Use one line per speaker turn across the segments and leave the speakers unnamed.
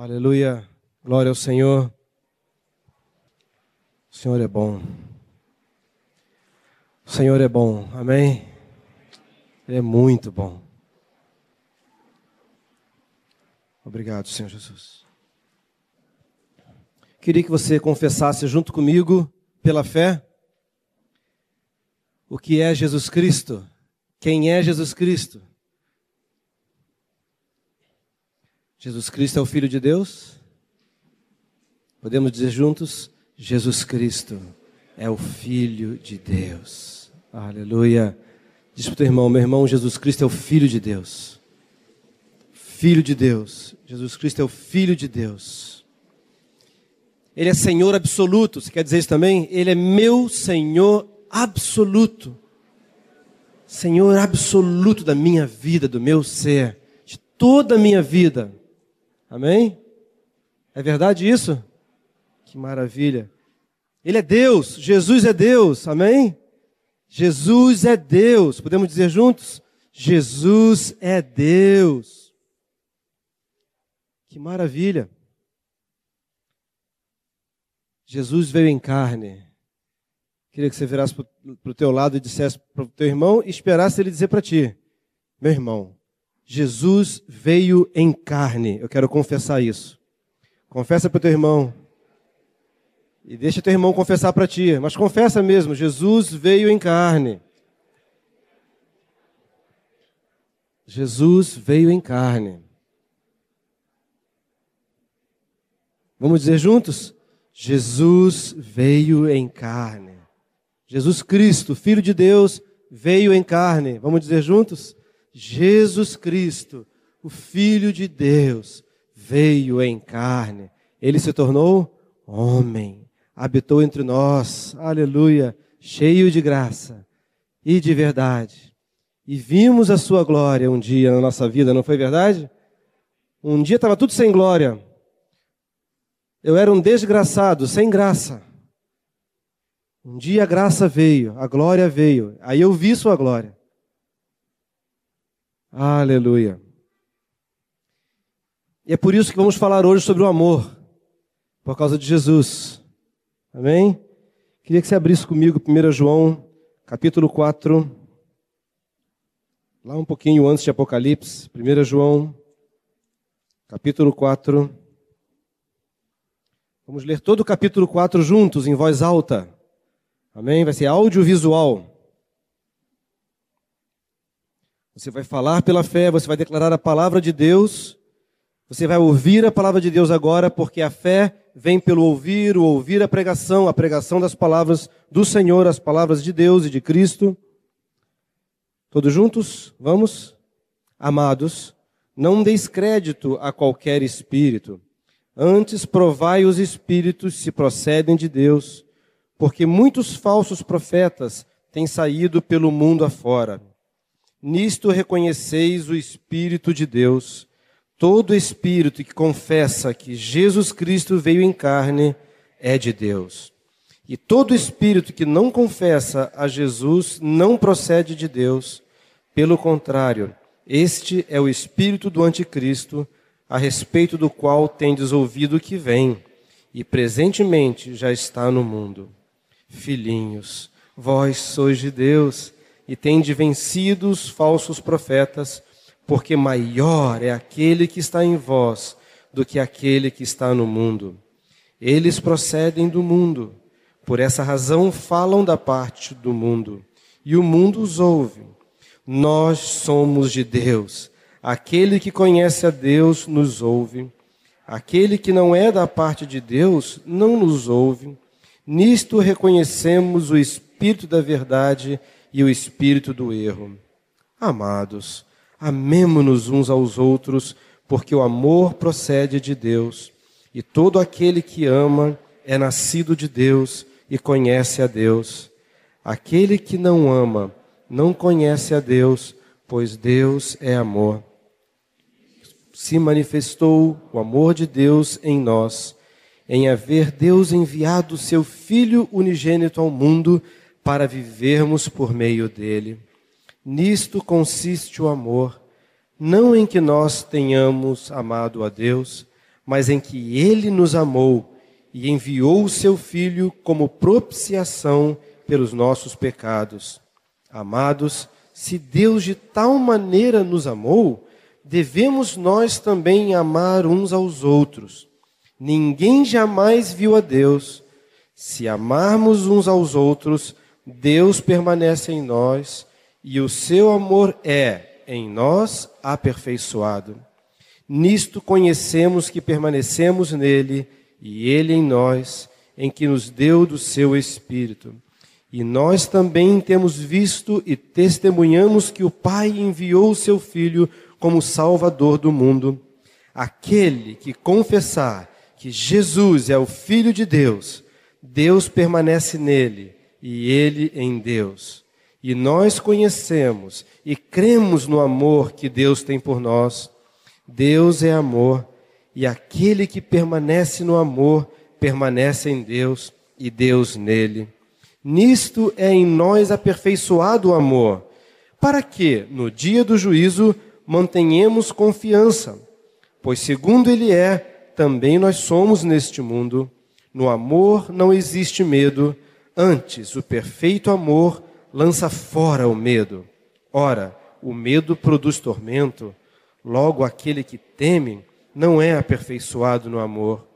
Aleluia. Glória ao Senhor. O Senhor é bom. O Senhor é bom. Amém? Ele é muito bom. Obrigado, Senhor Jesus. Queria que você confessasse junto comigo, pela fé, o que é Jesus Cristo. Quem é Jesus Cristo? Jesus Cristo é o Filho de Deus? Podemos dizer juntos? Jesus Cristo é o Filho de Deus. Aleluia. Diz para o teu irmão, meu irmão, Jesus Cristo é o Filho de Deus. Filho de Deus. Jesus Cristo é o Filho de Deus. Ele é Senhor absoluto. Você quer dizer isso também? Ele é meu Senhor absoluto. Senhor absoluto da minha vida, do meu ser, de toda a minha vida. Amém? É verdade isso? Que maravilha. Ele é Deus, Jesus é Deus, amém? Jesus é Deus, podemos dizer juntos? Jesus é Deus. Que maravilha. Jesus veio em carne. Queria que você virasse para o teu lado e dissesse para o teu irmão e esperasse ele dizer para ti: Meu irmão, Jesus veio em carne. Eu quero confessar isso. Confessa para o teu irmão. E deixa teu irmão confessar para ti. Mas confessa mesmo: Jesus veio em carne. Jesus veio em carne. Vamos dizer juntos? Jesus veio em carne. Jesus Cristo, Filho de Deus, veio em carne. Vamos dizer juntos? Jesus Cristo, o Filho de Deus, veio em carne. Ele se tornou homem, habitou entre nós, aleluia, cheio de graça e de verdade. E vimos a sua glória um dia na nossa vida, não foi verdade? Um dia estava tudo sem glória. Eu era um desgraçado, sem graça. Um dia a graça veio, a glória veio. Aí eu vi sua glória. Aleluia. E é por isso que vamos falar hoje sobre o amor, por causa de Jesus. Amém? Queria que você abrisse comigo 1 João, capítulo 4, lá um pouquinho antes de Apocalipse. 1 João, capítulo 4. Vamos ler todo o capítulo 4 juntos, em voz alta. Amém? Vai ser audiovisual. Você vai falar pela fé, você vai declarar a palavra de Deus. Você vai ouvir a palavra de Deus agora, porque a fé vem pelo ouvir, o ouvir a pregação, a pregação das palavras do Senhor, as palavras de Deus e de Cristo. Todos juntos? Vamos? Amados, não deis crédito a qualquer espírito. Antes provai os espíritos se procedem de Deus, porque muitos falsos profetas têm saído pelo mundo afora. Nisto reconheceis o Espírito de Deus. Todo espírito que confessa que Jesus Cristo veio em carne é de Deus. E todo espírito que não confessa a Jesus não procede de Deus. Pelo contrário, este é o espírito do anticristo, a respeito do qual tendes ouvido que vem, e presentemente já está no mundo. Filhinhos, vós sois de Deus e tende vencido os falsos profetas, porque maior é aquele que está em vós do que aquele que está no mundo. Eles procedem do mundo, por essa razão falam da parte do mundo, e o mundo os ouve. Nós somos de Deus. Aquele que conhece a Deus nos ouve. Aquele que não é da parte de Deus não nos ouve. Nisto reconhecemos o Espírito da verdade e o espírito do erro. Amados, amemo-nos uns aos outros, porque o amor procede de Deus, e todo aquele que ama é nascido de Deus e conhece a Deus. Aquele que não ama não conhece a Deus, pois Deus é amor. Se manifestou o amor de Deus em nós, em haver Deus enviado seu Filho unigênito ao mundo para vivermos por meio dele. Nisto consiste o amor, não em que nós tenhamos amado a Deus, mas em que ele nos amou e enviou o seu Filho como propiciação pelos nossos pecados. Amados, se Deus de tal maneira nos amou, devemos nós também amar uns aos outros. Ninguém jamais viu a Deus. Se amarmos uns aos outros, Deus permanece em nós e o seu amor é, em nós, aperfeiçoado. Nisto conhecemos que permanecemos nele e ele em nós, em que nos deu do seu Espírito. E nós também temos visto e testemunhamos que o Pai enviou o seu Filho como Salvador do mundo. Aquele que confessar que Jesus é o Filho de Deus, Deus permanece nele e ele em Deus. E nós conhecemos e cremos no amor que Deus tem por nós. Deus é amor e aquele que permanece no amor permanece em Deus e Deus nele. Nisto é em nós aperfeiçoado o amor, para que, no dia do juízo, mantenhamos confiança, pois segundo ele é, também nós somos neste mundo. No amor não existe medo, antes o perfeito amor lança fora o medo. Ora, o medo produz tormento, logo aquele que teme não é aperfeiçoado no amor.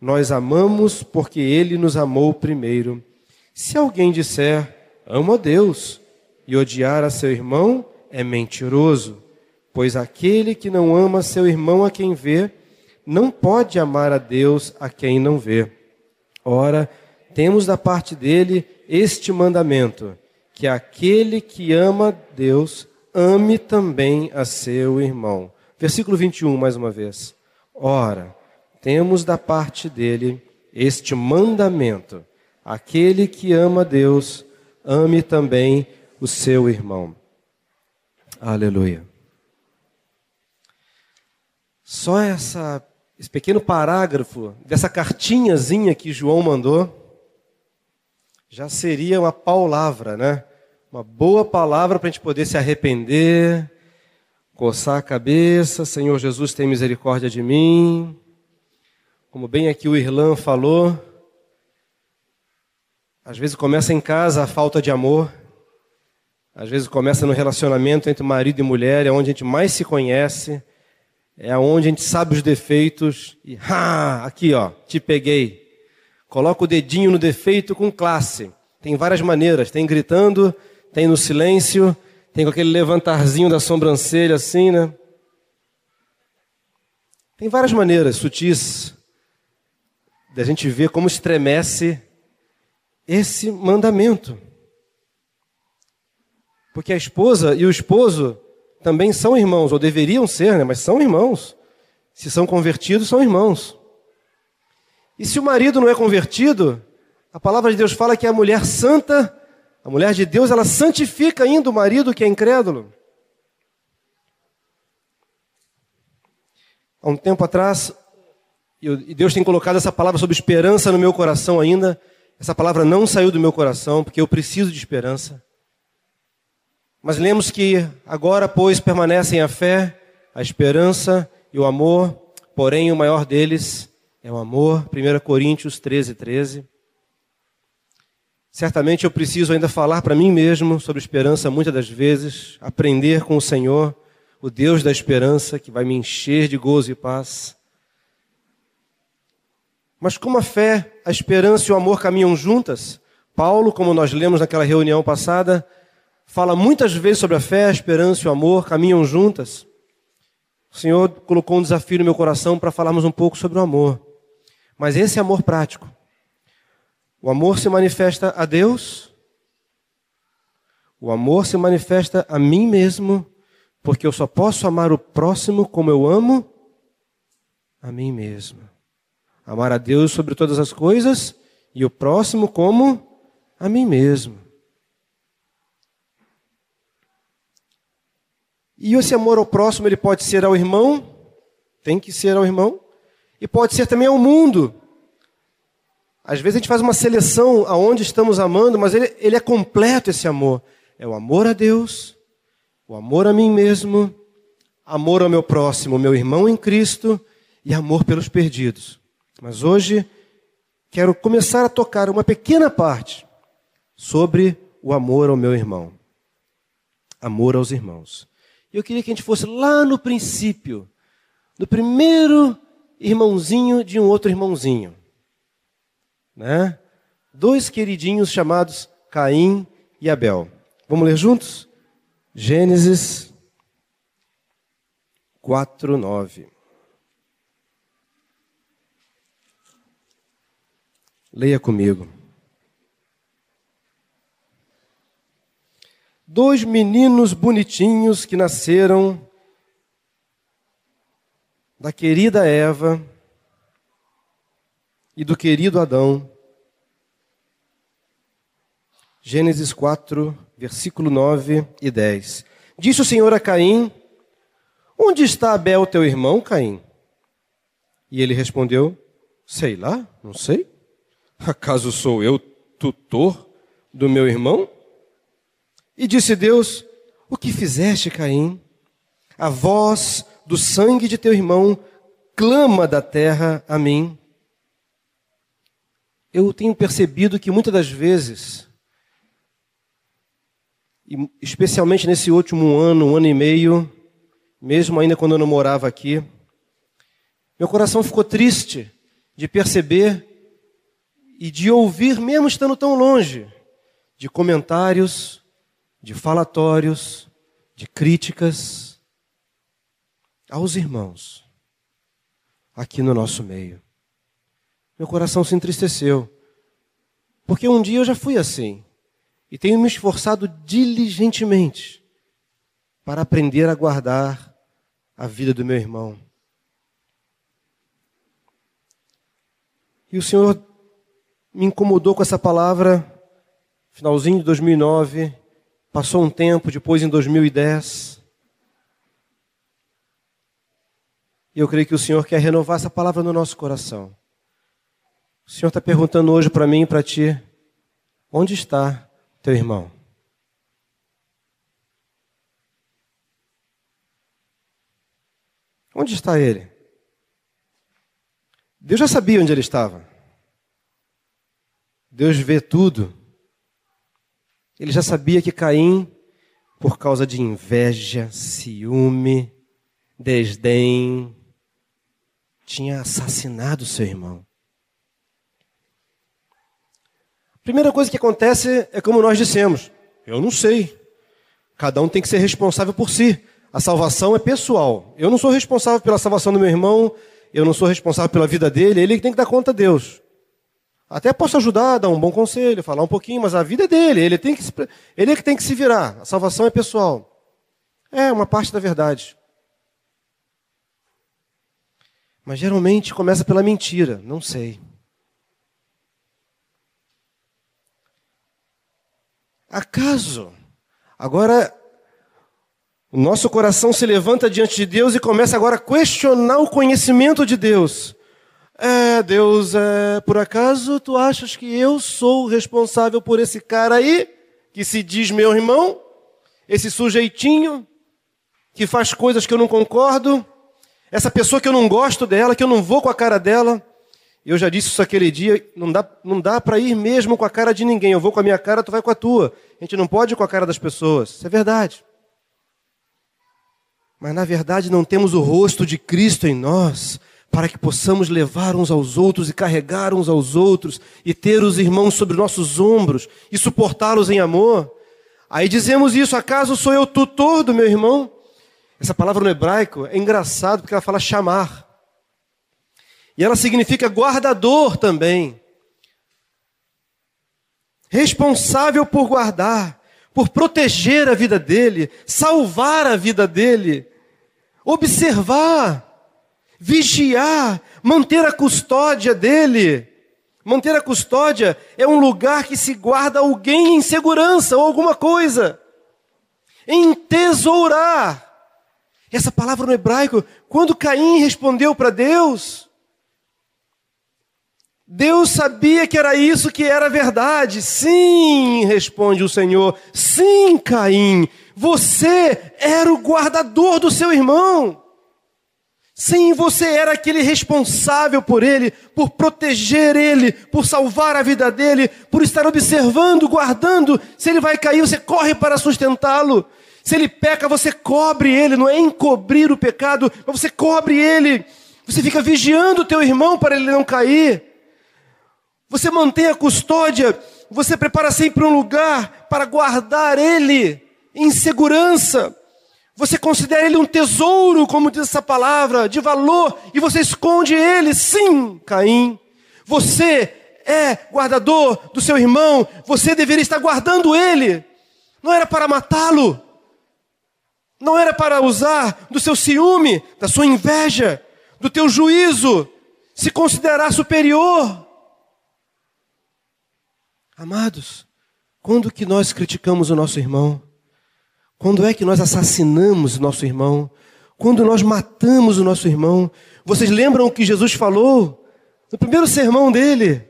Nós amamos porque ele nos amou primeiro. Se alguém disser, amo a Deus, e odiar a seu irmão, é mentiroso, pois aquele que não ama seu irmão a quem vê, não pode amar a Deus a quem não vê. Ora, temos da parte dele este mandamento: que aquele que ama Deus ame também a seu irmão. Versículo 21, mais uma vez. Ora, temos da parte dele este mandamento: aquele que ama Deus, ame também o seu irmão. Aleluia. Só essa, esse pequeno parágrafo dessa cartinhazinha que João mandou já seria uma palavra, né? Uma boa palavra para a gente poder se arrepender, coçar a cabeça, Senhor Jesus, tem misericórdia de mim. Como bem aqui o Irlã falou, às vezes começa em casa a falta de amor, às vezes começa no relacionamento entre marido e mulher, é onde a gente mais se conhece, é onde a gente sabe os defeitos e, ah, aqui ó, te peguei. Coloca o dedinho no defeito com classe. Tem várias maneiras, tem gritando, tem no silêncio, tem com aquele levantarzinho da sobrancelha assim, né? Tem várias maneiras sutis da gente ver como estremece esse mandamento. Porque a esposa e o esposo também são irmãos, ou deveriam ser, né? mas são irmãos. Se são convertidos, são irmãos. E se o marido não é convertido, a palavra de Deus fala que a mulher santa a mulher de Deus, ela santifica ainda o marido que é incrédulo. Há um tempo atrás, e Deus tem colocado essa palavra sobre esperança no meu coração ainda. Essa palavra não saiu do meu coração, porque eu preciso de esperança. Mas lemos que agora, pois, permanecem a fé, a esperança e o amor, porém o maior deles é o amor. 1 Coríntios 13, 13. Certamente eu preciso ainda falar para mim mesmo sobre esperança muitas das vezes, aprender com o Senhor, o Deus da esperança, que vai me encher de gozo e paz. Mas como a fé, a esperança e o amor caminham juntas, Paulo, como nós lemos naquela reunião passada, fala muitas vezes sobre a fé, a esperança e o amor caminham juntas. O Senhor colocou um desafio no meu coração para falarmos um pouco sobre o amor. Mas esse amor prático, o amor se manifesta a Deus, o amor se manifesta a mim mesmo, porque eu só posso amar o próximo como eu amo a mim mesmo. Amar a Deus sobre todas as coisas e o próximo como a mim mesmo. E esse amor ao próximo, ele pode ser ao irmão, tem que ser ao irmão, e pode ser também ao mundo. Às vezes a gente faz uma seleção aonde estamos amando, mas ele, ele é completo esse amor. É o amor a Deus, o amor a mim mesmo, amor ao meu próximo, meu irmão em Cristo, e amor pelos perdidos. Mas hoje quero começar a tocar uma pequena parte sobre o amor ao meu irmão. Amor aos irmãos. Eu queria que a gente fosse lá no princípio, no primeiro irmãozinho de um outro irmãozinho. Né? Dois queridinhos chamados Caim e Abel. Vamos ler juntos? Gênesis 4, 9. Leia comigo. Dois meninos bonitinhos que nasceram da querida Eva e do querido Adão. Gênesis 4, versículo 9 e 10. Disse o Senhor a Caim: Onde está Abel, teu irmão, Caim? E ele respondeu: Sei lá, não sei. Acaso sou eu tutor do meu irmão? E disse Deus: O que fizeste, Caim? A voz do sangue de teu irmão clama da terra a mim. Eu tenho percebido que muitas das vezes, especialmente nesse último ano, um ano e meio, mesmo ainda quando eu não morava aqui, meu coração ficou triste de perceber e de ouvir, mesmo estando tão longe, de comentários, de falatórios, de críticas aos irmãos aqui no nosso meio. Meu coração se entristeceu, porque um dia eu já fui assim e tenho me esforçado diligentemente para aprender a guardar a vida do meu irmão. E o Senhor me incomodou com essa palavra, finalzinho de 2009, passou um tempo, depois em 2010. E eu creio que o Senhor quer renovar essa palavra no nosso coração. O Senhor está perguntando hoje para mim e para ti: onde está teu irmão? Onde está ele? Deus já sabia onde ele estava. Deus vê tudo. Ele já sabia que Caim, por causa de inveja, ciúme, desdém, tinha assassinado seu irmão. Primeira coisa que acontece é como nós dissemos: eu não sei. Cada um tem que ser responsável por si. A salvação é pessoal. Eu não sou responsável pela salvação do meu irmão, eu não sou responsável pela vida dele, ele tem que dar conta a Deus. Até posso ajudar, dar um bom conselho, falar um pouquinho, mas a vida é dele, ele, tem que ele é que tem que se virar. A salvação é pessoal. É uma parte da verdade. Mas geralmente começa pela mentira, não sei. Acaso, agora o nosso coração se levanta diante de Deus e começa agora a questionar o conhecimento de Deus. É, Deus, é, por acaso tu achas que eu sou responsável por esse cara aí, que se diz meu irmão? Esse sujeitinho, que faz coisas que eu não concordo? Essa pessoa que eu não gosto dela, que eu não vou com a cara dela? Eu já disse isso aquele dia, não dá, não dá para ir mesmo com a cara de ninguém. Eu vou com a minha cara, tu vai com a tua. A gente não pode ir com a cara das pessoas. Isso é verdade. Mas na verdade não temos o rosto de Cristo em nós para que possamos levar uns aos outros e carregar uns aos outros e ter os irmãos sobre nossos ombros e suportá-los em amor. Aí dizemos isso, acaso sou eu tutor do meu irmão? Essa palavra no hebraico é engraçado porque ela fala chamar. E ela significa guardador também. Responsável por guardar, por proteger a vida dele, salvar a vida dele, observar vigiar, manter a custódia dele. Manter a custódia é um lugar que se guarda alguém em segurança ou alguma coisa. Entesourar. Essa palavra no hebraico, quando Caim respondeu para Deus, Deus sabia que era isso que era verdade. Sim, responde o Senhor. Sim, Caim, você era o guardador do seu irmão. Sim, você era aquele responsável por ele, por proteger ele, por salvar a vida dele, por estar observando, guardando. Se ele vai cair, você corre para sustentá-lo. Se ele peca, você cobre ele, não é encobrir o pecado, mas você cobre ele. Você fica vigiando o teu irmão para ele não cair. Você mantém a custódia, você prepara sempre um lugar para guardar ele em segurança. Você considera ele um tesouro, como diz essa palavra, de valor, e você esconde ele. Sim, Caim. Você é guardador do seu irmão, você deveria estar guardando ele. Não era para matá-lo. Não era para usar do seu ciúme, da sua inveja, do teu juízo, se considerar superior. Amados, quando que nós criticamos o nosso irmão? Quando é que nós assassinamos o nosso irmão? Quando nós matamos o nosso irmão? Vocês lembram o que Jesus falou no primeiro sermão dele?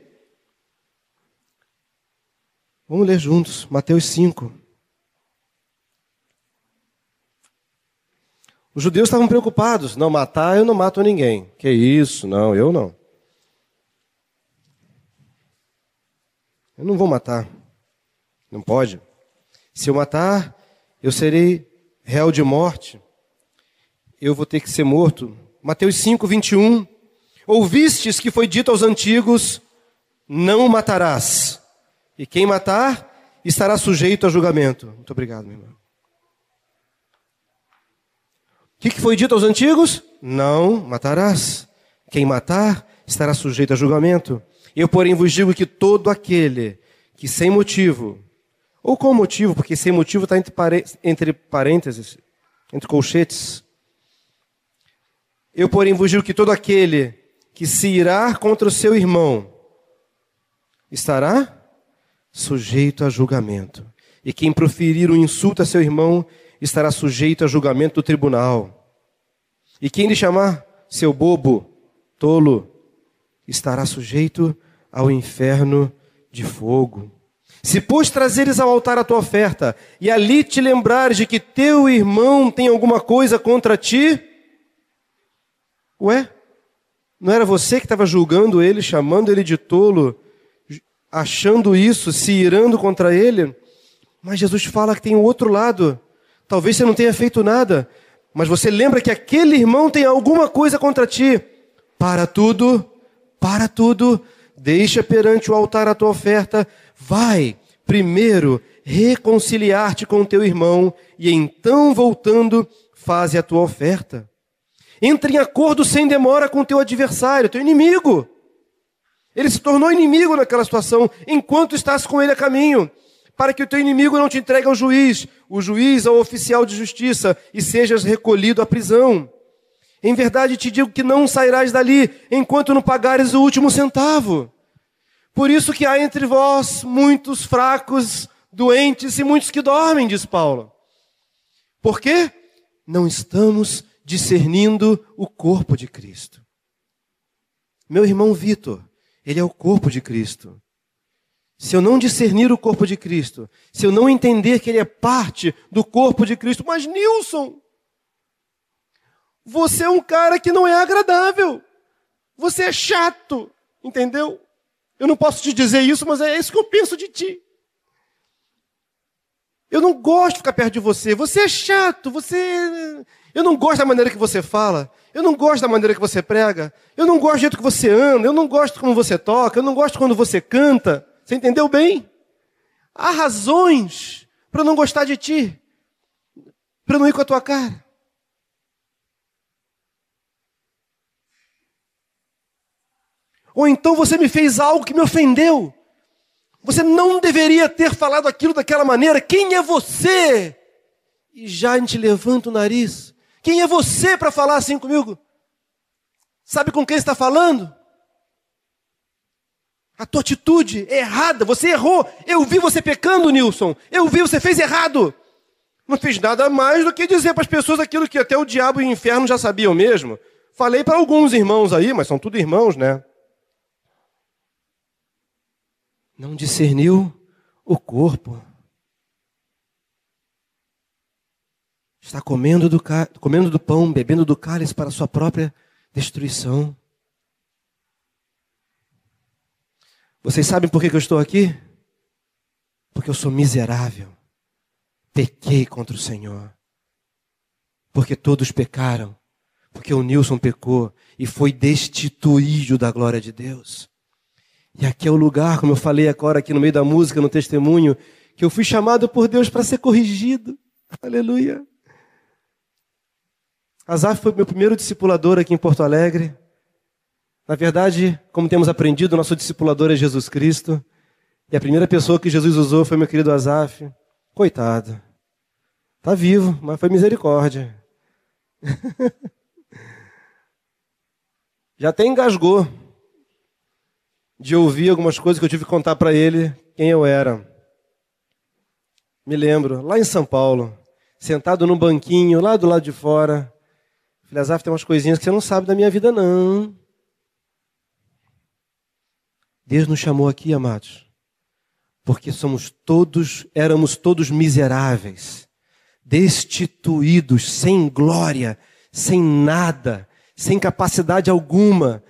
Vamos ler juntos, Mateus 5. Os judeus estavam preocupados. Não matar, eu não mato ninguém. Que isso? Não, eu não. Eu não vou matar. Não pode. Se eu matar, eu serei réu de morte, eu vou ter que ser morto. Mateus 5, 21. Ouvistes que foi dito aos antigos: Não matarás, e quem matar estará sujeito a julgamento. Muito obrigado, meu irmão. O que, que foi dito aos antigos? Não matarás. Quem matar estará sujeito a julgamento. Eu, porém, vos digo que todo aquele que sem motivo ou com motivo, porque sem motivo está entre, entre parênteses, entre colchetes. Eu, porém, vos digo que todo aquele que se irá contra o seu irmão estará sujeito a julgamento. E quem proferir um insulto a seu irmão estará sujeito a julgamento do tribunal. E quem lhe chamar seu bobo, tolo, estará sujeito ao inferno de fogo. Se, pois, trazeres ao altar a tua oferta, e ali te lembrares de que teu irmão tem alguma coisa contra ti, ué, não era você que estava julgando ele, chamando ele de tolo, achando isso, se irando contra ele? Mas Jesus fala que tem o outro lado. Talvez você não tenha feito nada, mas você lembra que aquele irmão tem alguma coisa contra ti. Para tudo, para tudo, deixa perante o altar a tua oferta, Vai primeiro reconciliar-te com teu irmão e então, voltando, faze a tua oferta. Entre em acordo sem demora com teu adversário, teu inimigo. Ele se tornou inimigo naquela situação enquanto estás com ele a caminho, para que o teu inimigo não te entregue ao juiz, o juiz ao oficial de justiça e sejas recolhido à prisão. Em verdade te digo que não sairás dali enquanto não pagares o último centavo. Por isso que há entre vós muitos fracos, doentes e muitos que dormem, diz Paulo. Por quê? Não estamos discernindo o corpo de Cristo. Meu irmão Vitor, ele é o corpo de Cristo. Se eu não discernir o corpo de Cristo, se eu não entender que ele é parte do corpo de Cristo, mas Nilson, você é um cara que não é agradável. Você é chato, entendeu? Eu não posso te dizer isso, mas é isso que eu penso de ti. Eu não gosto de ficar perto de você. Você é chato, você. Eu não gosto da maneira que você fala. Eu não gosto da maneira que você prega. Eu não gosto do jeito que você anda. Eu não gosto como você toca. Eu não gosto quando você canta. Você entendeu bem? Há razões para não gostar de ti, para não ir com a tua cara. Ou então você me fez algo que me ofendeu. Você não deveria ter falado aquilo daquela maneira. Quem é você? E já a gente levanta o nariz. Quem é você para falar assim comigo? Sabe com quem está falando? A tua atitude é errada, você errou. Eu vi você pecando, Nilson. Eu vi você fez errado. Não fiz nada mais do que dizer para as pessoas aquilo que até o diabo e o inferno já sabiam mesmo. Falei para alguns irmãos aí, mas são tudo irmãos, né? não discerniu o corpo. está comendo do, comendo do pão, bebendo do cálice para sua própria destruição. Vocês sabem por que eu estou aqui? Porque eu sou miserável. Pequei contra o Senhor. Porque todos pecaram. Porque o Nilson pecou e foi destituído da glória de Deus. E aqui é o lugar, como eu falei agora aqui no meio da música, no testemunho, que eu fui chamado por Deus para ser corrigido. Aleluia. Azaf foi meu primeiro discipulador aqui em Porto Alegre. Na verdade, como temos aprendido, nosso discipulador é Jesus Cristo. E a primeira pessoa que Jesus usou foi meu querido Azaf. Coitado. Está vivo, mas foi misericórdia. Já até engasgou de ouvir algumas coisas que eu tive que contar para ele quem eu era. Me lembro, lá em São Paulo, sentado num banquinho, lá do lado de fora. Falei, Azaf, tem umas coisinhas que você não sabe da minha vida, não. Deus nos chamou aqui, amados, porque somos todos, éramos todos miseráveis, destituídos, sem glória, sem nada, sem capacidade alguma.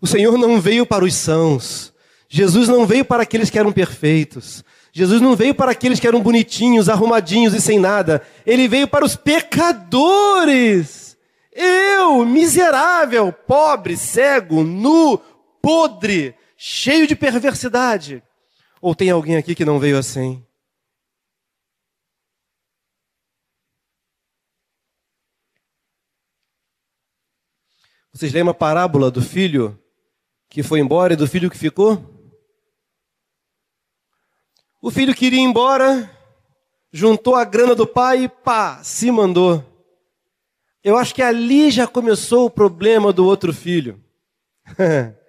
O Senhor não veio para os sãos. Jesus não veio para aqueles que eram perfeitos. Jesus não veio para aqueles que eram bonitinhos, arrumadinhos e sem nada. Ele veio para os pecadores. Eu, miserável, pobre, cego, nu, podre, cheio de perversidade? Ou tem alguém aqui que não veio assim? Vocês lembram a parábola do filho que foi embora e do filho que ficou? O filho queria ir embora, juntou a grana do pai e pá, se mandou. Eu acho que ali já começou o problema do outro filho.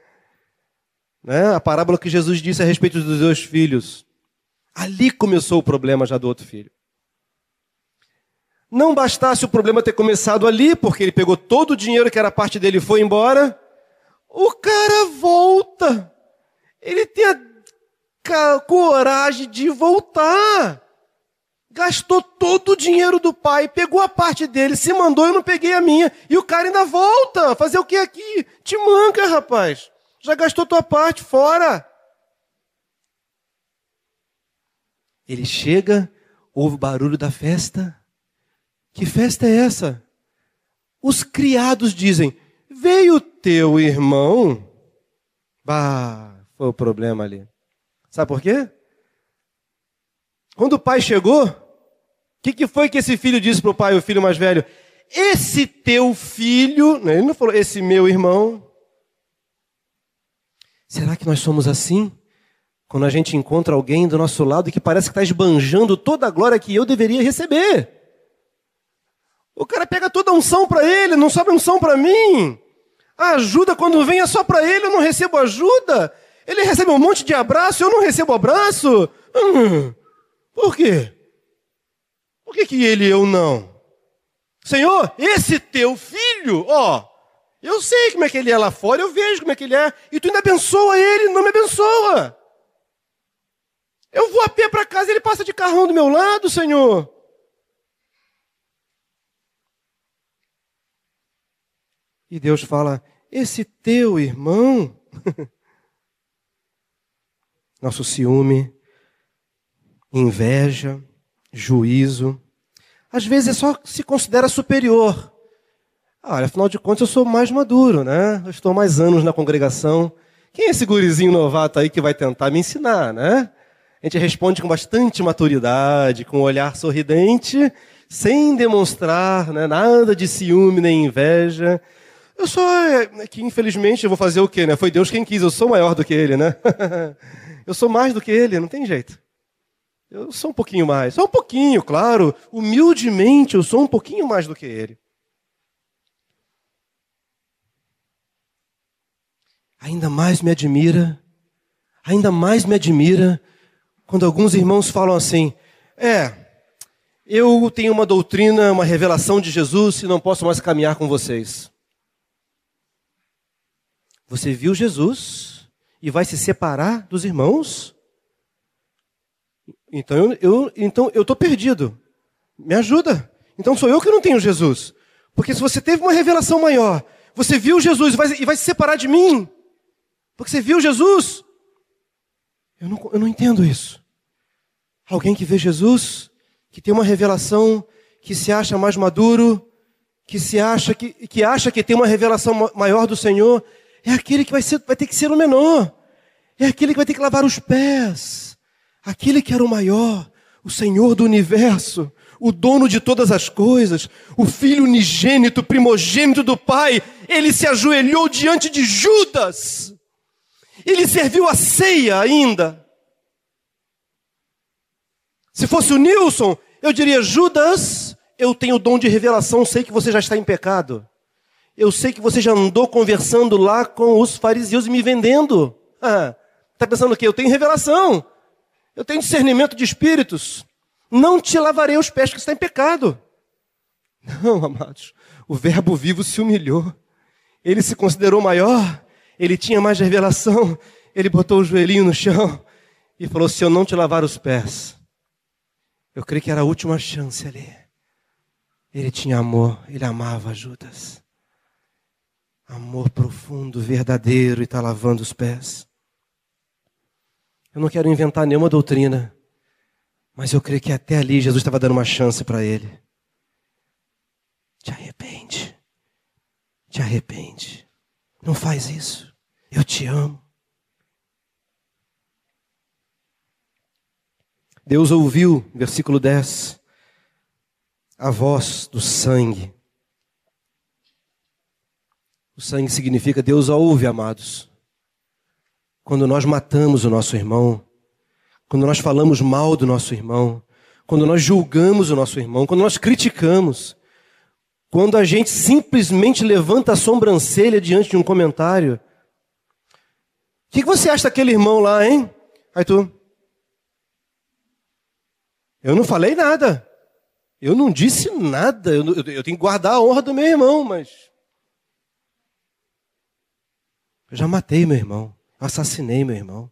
Né? A parábola que Jesus disse a respeito dos dois filhos. Ali começou o problema já do outro filho. Não bastasse o problema ter começado ali, porque ele pegou todo o dinheiro que era parte dele e foi embora, o cara volta. Ele tem a coragem de voltar. Gastou todo o dinheiro do pai, pegou a parte dele, se mandou, eu não peguei a minha. E o cara ainda volta. Fazer o que aqui? Te manca, rapaz. Já gastou tua parte, fora. Ele chega, ouve o barulho da festa. Que festa é essa? Os criados dizem: Veio teu irmão. Bah, foi o problema ali. Sabe por quê? Quando o pai chegou, o que, que foi que esse filho disse para o pai, o filho mais velho? Esse teu filho, ele não falou esse meu irmão, Será que nós somos assim? Quando a gente encontra alguém do nosso lado que parece que está esbanjando toda a glória que eu deveria receber. O cara pega toda a unção para ele, não sobra unção para mim. A ajuda, quando vem, é só para ele, eu não recebo ajuda. Ele recebe um monte de abraço, eu não recebo abraço. Hum, por quê? Por que, que ele e eu não? Senhor, esse teu filho, ó, eu sei como é que ele é lá fora, eu vejo como é que ele é. E tu ainda abençoa ele, não me abençoa. Eu vou a pé para casa, ele passa de carrão do meu lado, Senhor. E Deus fala: esse teu irmão, nosso ciúme, inveja, juízo, às vezes é só se considera superior. Olha, afinal de contas eu sou mais maduro, né? Eu estou mais anos na congregação. Quem é esse gurizinho novato aí que vai tentar me ensinar, né? A gente responde com bastante maturidade, com um olhar sorridente, sem demonstrar né, nada de ciúme nem inveja. Eu sou é, que infelizmente eu vou fazer o quê, né? Foi Deus quem quis, eu sou maior do que ele, né? eu sou mais do que ele, não tem jeito. Eu sou um pouquinho mais, só um pouquinho, claro, humildemente eu sou um pouquinho mais do que ele. Ainda mais me admira, ainda mais me admira quando alguns irmãos falam assim: é, eu tenho uma doutrina, uma revelação de Jesus e não posso mais caminhar com vocês. Você viu Jesus e vai se separar dos irmãos? Então eu, eu então eu estou perdido. Me ajuda. Então sou eu que não tenho Jesus. Porque se você teve uma revelação maior, você viu Jesus e vai, e vai se separar de mim, porque você viu Jesus. Eu não, eu não entendo isso. Alguém que vê Jesus, que tem uma revelação, que se acha mais maduro, que se acha que, que acha que tem uma revelação maior do Senhor, é aquele que vai, ser, vai ter que ser o menor. É aquele que vai ter que lavar os pés. Aquele que era o maior, o Senhor do universo, o dono de todas as coisas, o filho unigênito, primogênito do Pai, ele se ajoelhou diante de Judas. Ele serviu a ceia ainda. Se fosse o Nilson, eu diria: Judas, eu tenho o dom de revelação, sei que você já está em pecado. Eu sei que você já andou conversando lá com os fariseus e me vendendo. Está ah, pensando o quê? Eu tenho revelação. Eu tenho discernimento de espíritos. Não te lavarei os pés, que está em pecado. Não, amados. O Verbo vivo se humilhou. Ele se considerou maior. Ele tinha mais revelação. Ele botou o joelhinho no chão e falou: Se eu não te lavar os pés, eu creio que era a última chance ali. Ele tinha amor, ele amava Judas. Amor profundo, verdadeiro, e está lavando os pés. Eu não quero inventar nenhuma doutrina, mas eu creio que até ali Jesus estava dando uma chance para ele. Te arrepende. Te arrepende. Não faz isso. Eu te amo. Deus ouviu, versículo 10, a voz do sangue. O sangue significa Deus ouve, amados. Quando nós matamos o nosso irmão, quando nós falamos mal do nosso irmão, quando nós julgamos o nosso irmão, quando nós criticamos, quando a gente simplesmente levanta a sobrancelha diante de um comentário. O que você acha daquele irmão lá, hein? Aí tu. Eu não falei nada. Eu não disse nada. Eu, eu, eu tenho que guardar a honra do meu irmão, mas. Eu já matei meu irmão. Assassinei meu irmão.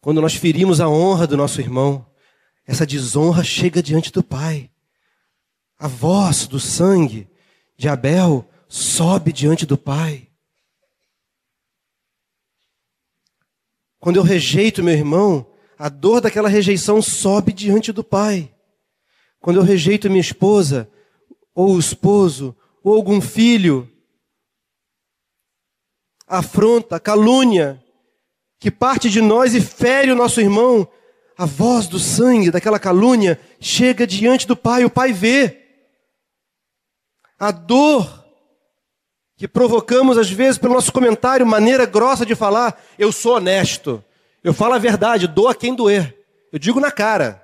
Quando nós ferimos a honra do nosso irmão, essa desonra chega diante do Pai. A voz do sangue de Abel sobe diante do Pai. Quando eu rejeito meu irmão, a dor daquela rejeição sobe diante do Pai. Quando eu rejeito minha esposa, ou o esposo, ou algum filho, afronta, calúnia, que parte de nós e fere o nosso irmão, a voz do sangue, daquela calúnia, chega diante do Pai, o Pai vê. A dor que provocamos às vezes pelo nosso comentário, maneira grossa de falar, eu sou honesto, eu falo a verdade, dou a quem doer. Eu digo na cara.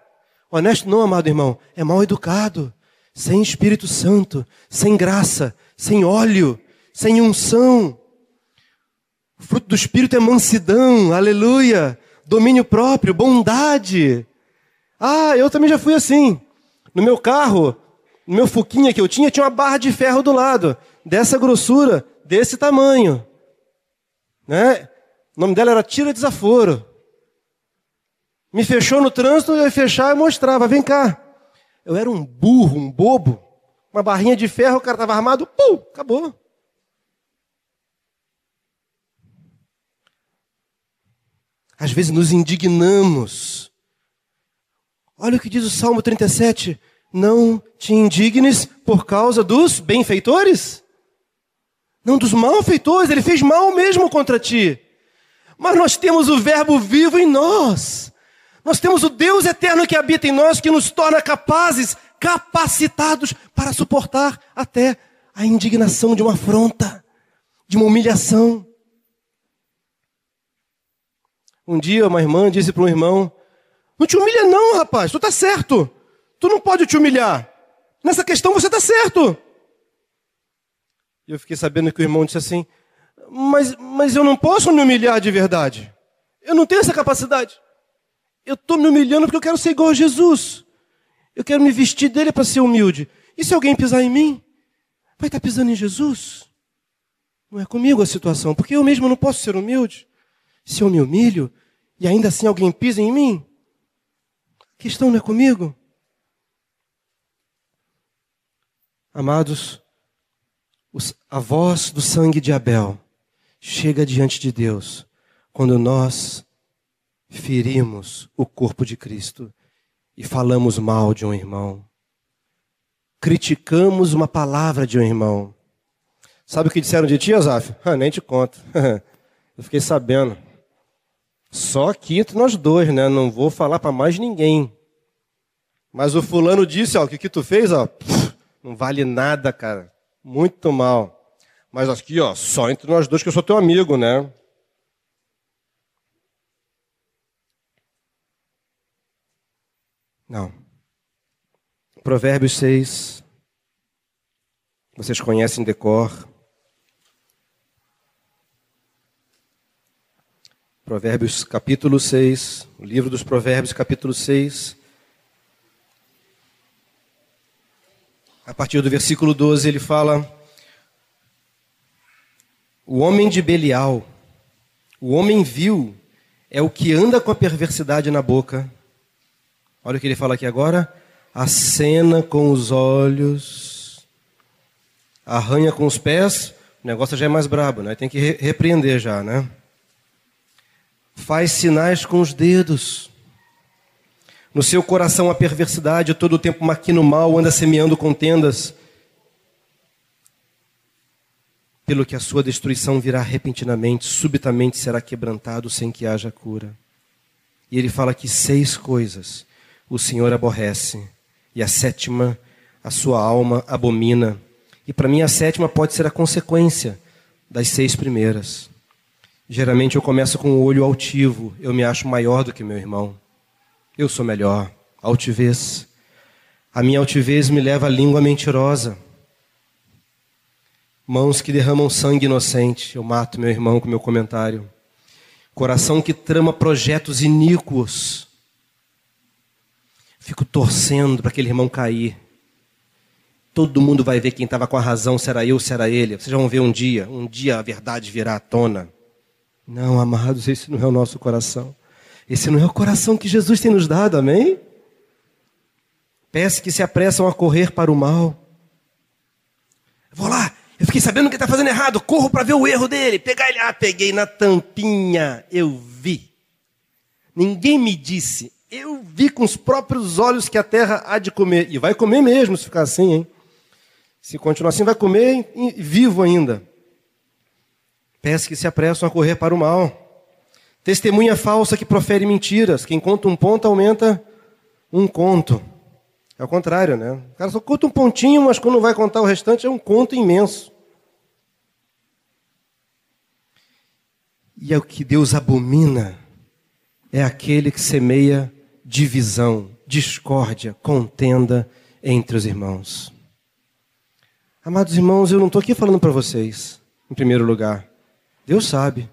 Honesto não, amado irmão, é mal educado, sem Espírito Santo, sem graça, sem óleo, sem unção. O fruto do Espírito é mansidão, aleluia, domínio próprio, bondade. Ah, eu também já fui assim. No meu carro, no meu fuquinha que eu tinha, tinha uma barra de ferro do lado, dessa grossura, desse tamanho. Né? O nome dela era Tira Desaforo. Me fechou no trânsito, eu ia fechar e mostrava, vem cá. Eu era um burro, um bobo. Uma barrinha de ferro, o cara estava armado, pum, acabou. Às vezes nos indignamos. Olha o que diz o Salmo 37. Não te indignes por causa dos benfeitores? Não dos malfeitores, ele fez mal mesmo contra ti. Mas nós temos o Verbo vivo em nós. Nós temos o Deus eterno que habita em nós, que nos torna capazes, capacitados para suportar até a indignação de uma afronta, de uma humilhação. Um dia uma irmã disse para um irmão: Não te humilha, não, rapaz, tu está certo. Tu não pode te humilhar. Nessa questão você está certo. E eu fiquei sabendo que o irmão disse assim: mas, mas eu não posso me humilhar de verdade. Eu não tenho essa capacidade. Eu estou me humilhando porque eu quero ser igual a Jesus. Eu quero me vestir dele para ser humilde. E se alguém pisar em mim, vai estar tá pisando em Jesus? Não é comigo a situação, porque eu mesmo não posso ser humilde. Se eu me humilho e ainda assim alguém pisa em mim, questão não é comigo? Amados, a voz do sangue de Abel chega diante de Deus quando nós ferimos o corpo de Cristo e falamos mal de um irmão, criticamos uma palavra de um irmão. Sabe o que disseram de ti, Azaf? Ah, nem te conto. Eu fiquei sabendo. Só aqui entre nós dois, né? Não vou falar para mais ninguém. Mas o fulano disse, ó, o que, que tu fez, ó? Não vale nada, cara. Muito mal. Mas aqui, ó, só entre nós dois que eu sou teu amigo, né? Não. Provérbios 6. Vocês conhecem decor. Provérbios capítulo 6, o livro dos Provérbios capítulo 6. A partir do versículo 12 ele fala: O homem de Belial, o homem vil, é o que anda com a perversidade na boca. Olha o que ele fala aqui agora: acena com os olhos, arranha com os pés. O negócio já é mais brabo, né? Tem que repreender já, né? Faz sinais com os dedos. No seu coração a perversidade, todo o tempo maquina o mal, anda semeando contendas. Pelo que a sua destruição virá repentinamente, subitamente será quebrantado sem que haja cura. E ele fala que seis coisas o Senhor aborrece, e a sétima a sua alma abomina. E para mim a sétima pode ser a consequência das seis primeiras. Geralmente eu começo com o olho altivo, eu me acho maior do que meu irmão. Eu sou melhor. Altivez. A minha altivez me leva à língua mentirosa. Mãos que derramam sangue inocente, eu mato meu irmão com meu comentário. Coração que trama projetos iníquos. Fico torcendo para aquele irmão cair. Todo mundo vai ver quem estava com a razão, se era eu, se era ele. Vocês vão ver um dia, um dia a verdade virá à tona. Não, amados, esse não é o nosso coração. Esse não é o coração que Jesus tem nos dado, amém? Peço que se apressam a correr para o mal. Vou lá, eu fiquei sabendo que está fazendo errado, corro para ver o erro dele. Pegar ele, ah, peguei na tampinha, eu vi. Ninguém me disse, eu vi com os próprios olhos que a terra há de comer. E vai comer mesmo se ficar assim, hein? Se continuar assim, vai comer vivo ainda. Pés que se apressam a correr para o mal. Testemunha falsa que profere mentiras. Quem conta um ponto aumenta um conto. É o contrário, né? O cara só conta um pontinho, mas quando vai contar o restante é um conto imenso. E é o que Deus abomina é aquele que semeia divisão, discórdia, contenda entre os irmãos. Amados irmãos, eu não estou aqui falando para vocês, em primeiro lugar. Deus sabe.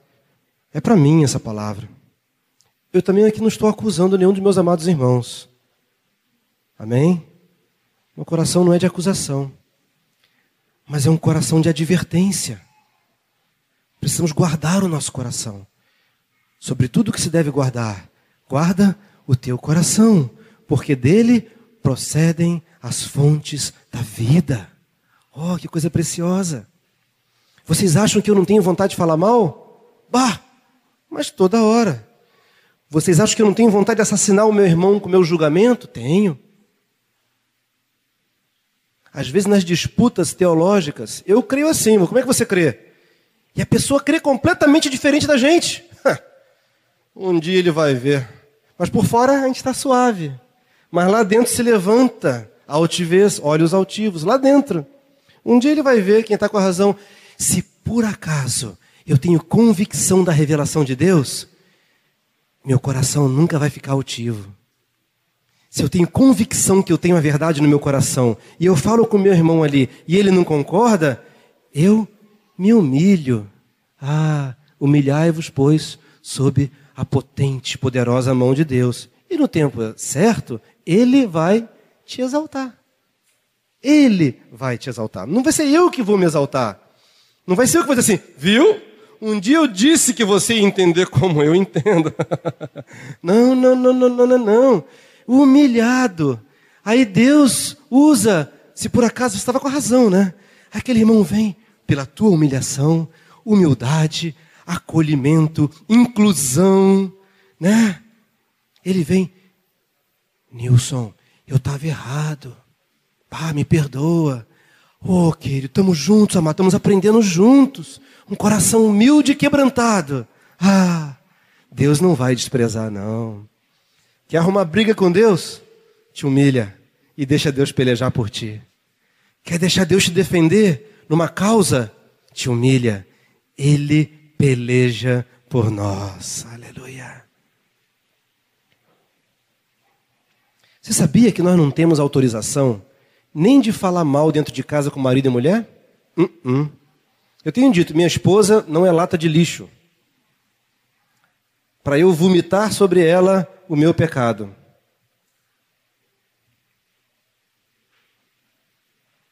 É para mim essa palavra. Eu também aqui não estou acusando nenhum dos meus amados irmãos. Amém? Meu coração não é de acusação, mas é um coração de advertência. Precisamos guardar o nosso coração. Sobre tudo que se deve guardar, guarda o teu coração, porque dele procedem as fontes da vida. Oh, que coisa preciosa! Vocês acham que eu não tenho vontade de falar mal? Bah, mas toda hora. Vocês acham que eu não tenho vontade de assassinar o meu irmão com o meu julgamento? Tenho. Às vezes nas disputas teológicas, eu creio assim, como é que você crê? E a pessoa crê completamente diferente da gente. um dia ele vai ver. Mas por fora a gente está suave. Mas lá dentro se levanta a altivez, olhos altivos, lá dentro. Um dia ele vai ver quem está com a razão. Se por acaso eu tenho convicção da revelação de Deus, meu coração nunca vai ficar altivo. Se eu tenho convicção que eu tenho a verdade no meu coração e eu falo com meu irmão ali e ele não concorda, eu me humilho. Ah, humilhai-vos, pois, sob a potente, poderosa mão de Deus. E no tempo certo, ele vai te exaltar. Ele vai te exaltar. Não vai ser eu que vou me exaltar. Não vai ser eu que dizer assim, viu? Um dia eu disse que você ia entender como eu entendo. não, não, não, não, não, não, não. humilhado. Aí Deus usa, se por acaso você estava com a razão, né? Aquele irmão vem pela tua humilhação, humildade, acolhimento, inclusão, né? Ele vem, Nilson, eu estava errado. Pá, me perdoa. Oh, querido, estamos juntos, amado, estamos aprendendo juntos. Um coração humilde e quebrantado. Ah, Deus não vai desprezar, não. Quer arrumar briga com Deus? Te humilha e deixa Deus pelejar por ti. Quer deixar Deus te defender numa causa? Te humilha. Ele peleja por nós. Aleluia. Você sabia que nós não temos autorização nem de falar mal dentro de casa com marido e mulher? Uh -uh. Eu tenho dito, minha esposa não é lata de lixo. Para eu vomitar sobre ela o meu pecado.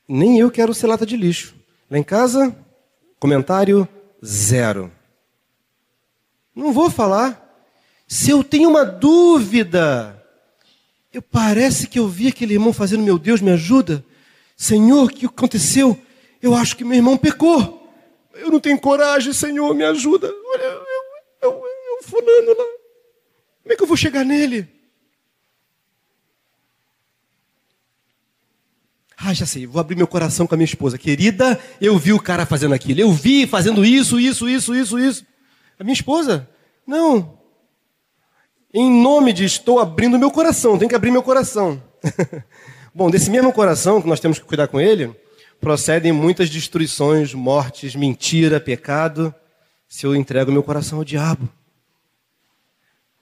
Nem eu quero ser lata de lixo. Lá em casa, comentário zero. Não vou falar. Se eu tenho uma dúvida, eu parece que eu vi aquele irmão fazendo, meu Deus, me ajuda. Senhor, o que aconteceu? Eu acho que meu irmão pecou. Eu não tenho coragem, Senhor, me ajuda. Olha, eu, eu, eu, eu fulano lá. Como é que eu vou chegar nele? Ah, já sei, vou abrir meu coração com a minha esposa. Querida, eu vi o cara fazendo aquilo. Eu vi fazendo isso, isso, isso, isso, isso. A minha esposa? Não. Em nome de estou abrindo meu coração, tem que abrir meu coração. Bom, desse mesmo coração que nós temos que cuidar com ele, procedem muitas destruições, mortes, mentira, pecado, se eu entrego meu coração ao diabo.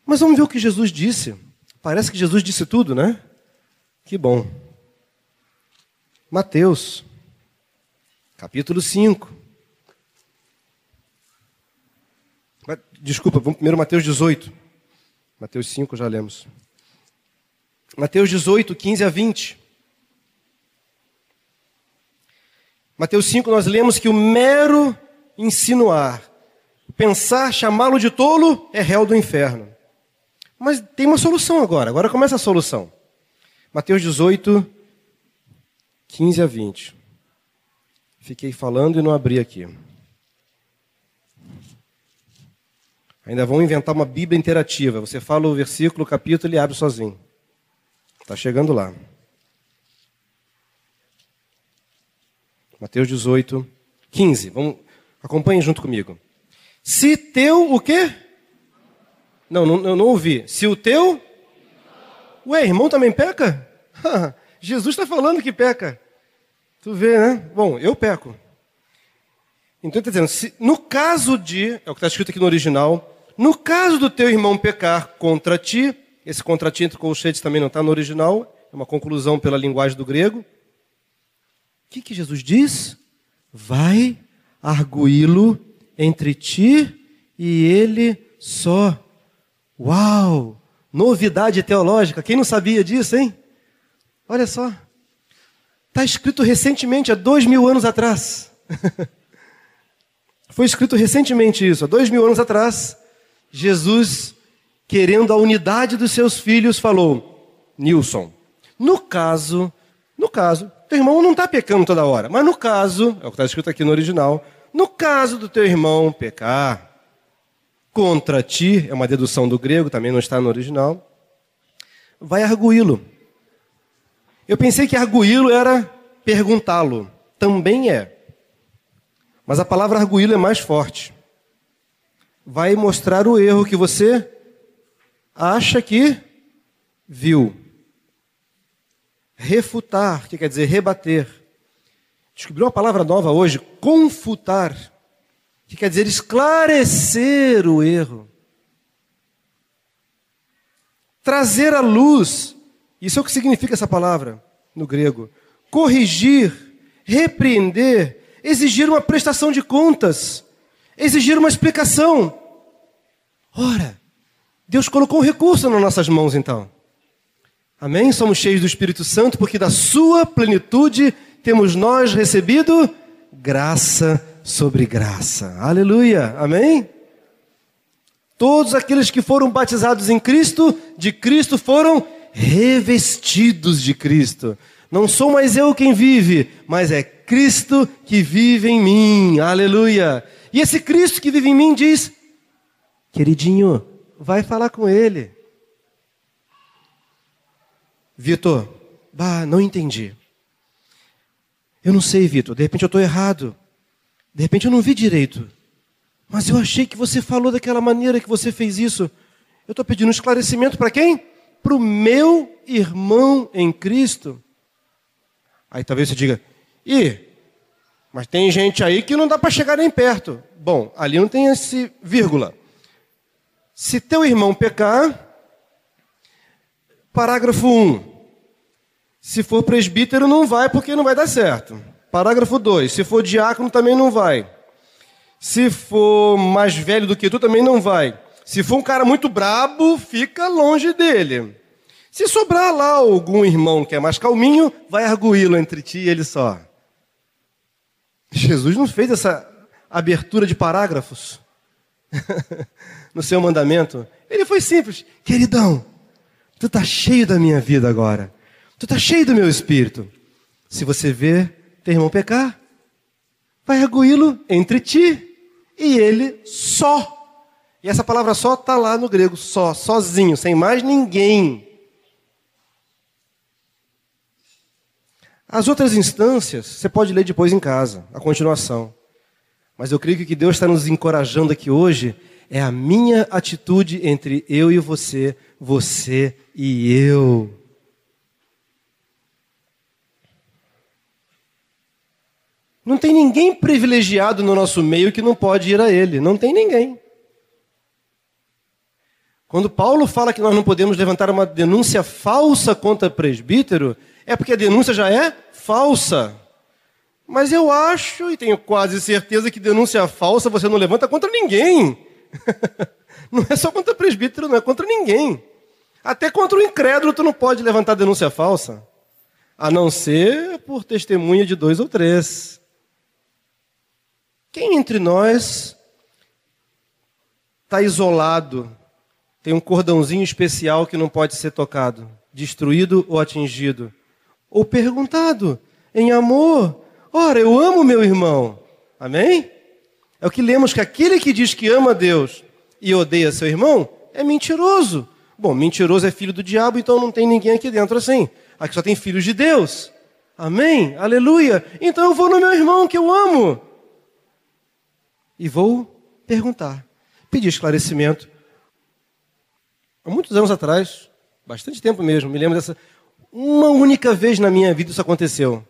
Mas vamos ver o que Jesus disse. Parece que Jesus disse tudo, né? Que bom. Mateus, capítulo 5. Desculpa, vamos primeiro Mateus 18. Mateus 5 já lemos. Mateus 18, 15 a 20. Mateus 5 nós lemos que o mero insinuar, pensar, chamá-lo de tolo é réu do inferno. Mas tem uma solução agora. Agora começa a solução. Mateus 18, 15 a 20. Fiquei falando e não abri aqui. Ainda vão inventar uma Bíblia interativa. Você fala o versículo, o capítulo e abre sozinho. Está chegando lá. Mateus 18, 15. Vamos, acompanhem junto comigo. Se teu o quê? Não, não, não ouvi. Se o teu. Ué, irmão também peca? Jesus está falando que peca. Tu vê, né? Bom, eu peco. Então está dizendo, se, no caso de, é o que está escrito aqui no original, no caso do teu irmão pecar contra ti, esse contra ti entre colchetes também não está no original, é uma conclusão pela linguagem do grego. O que, que Jesus diz? Vai arguí-lo entre ti e ele só. Uau! Novidade teológica. Quem não sabia disso, hein? Olha só. Está escrito recentemente, há dois mil anos atrás. Foi escrito recentemente isso, há dois mil anos atrás. Jesus, querendo a unidade dos seus filhos, falou: Nilson, no caso, no caso, teu irmão não está pecando toda hora, mas no caso, é o que está escrito aqui no original, no caso do teu irmão pecar, contra ti, é uma dedução do grego, também não está no original, vai arguí-lo. Eu pensei que arguí-lo era perguntá-lo. Também é. Mas a palavra arguí-lo é mais forte. Vai mostrar o erro que você acha que viu. Refutar, que quer dizer rebater. Descobriu uma palavra nova hoje, confutar que quer dizer esclarecer o erro, trazer à luz, isso é o que significa essa palavra no grego, corrigir, repreender, exigir uma prestação de contas, exigir uma explicação. Ora, Deus colocou um recurso nas nossas mãos então. Amém? Somos cheios do Espírito Santo porque da sua plenitude temos nós recebido graça sobre graça. Aleluia. Amém? Todos aqueles que foram batizados em Cristo, de Cristo foram revestidos de Cristo. Não sou mais eu quem vive, mas é Cristo que vive em mim. Aleluia. E esse Cristo que vive em mim diz: Queridinho, vai falar com ele. Vitor, bah, não entendi. Eu não sei, Vitor, de repente eu estou errado. De repente eu não vi direito. Mas eu achei que você falou daquela maneira que você fez isso. Eu estou pedindo um esclarecimento para quem? Para o meu irmão em Cristo. Aí talvez você diga, ih, mas tem gente aí que não dá para chegar nem perto. Bom, ali não tem esse vírgula. Se teu irmão pecar, parágrafo 1. Se for presbítero, não vai porque não vai dar certo. Parágrafo 2. Se for diácono, também não vai. Se for mais velho do que tu, também não vai. Se for um cara muito brabo, fica longe dele. Se sobrar lá algum irmão que é mais calminho, vai arguí-lo entre ti e ele só. Jesus não fez essa abertura de parágrafos no seu mandamento. Ele foi simples. Queridão, tu tá cheio da minha vida agora. Tu tá cheio do meu espírito. Se você vê teu irmão pecar, vai arguí-lo entre ti e ele só. E essa palavra só está lá no grego, só, sozinho, sem mais ninguém. As outras instâncias, você pode ler depois em casa, a continuação. Mas eu creio que o que Deus está nos encorajando aqui hoje é a minha atitude entre eu e você, você e eu. Não tem ninguém privilegiado no nosso meio que não pode ir a Ele. Não tem ninguém. Quando Paulo fala que nós não podemos levantar uma denúncia falsa contra presbítero, é porque a denúncia já é falsa. Mas eu acho e tenho quase certeza que denúncia falsa você não levanta contra ninguém. não é só contra presbítero, não é contra ninguém. Até contra o incrédulo tu não pode levantar denúncia falsa. A não ser por testemunha de dois ou três. Quem entre nós está isolado, tem um cordãozinho especial que não pode ser tocado, destruído ou atingido? ou perguntado em amor. Ora, eu amo meu irmão. Amém? É o que lemos que aquele que diz que ama Deus e odeia seu irmão é mentiroso. Bom, mentiroso é filho do diabo, então não tem ninguém aqui dentro assim. Aqui só tem filhos de Deus. Amém? Aleluia. Então eu vou no meu irmão que eu amo. E vou perguntar. Pedir esclarecimento. Há muitos anos atrás, bastante tempo mesmo, me lembro dessa uma única vez na minha vida isso aconteceu.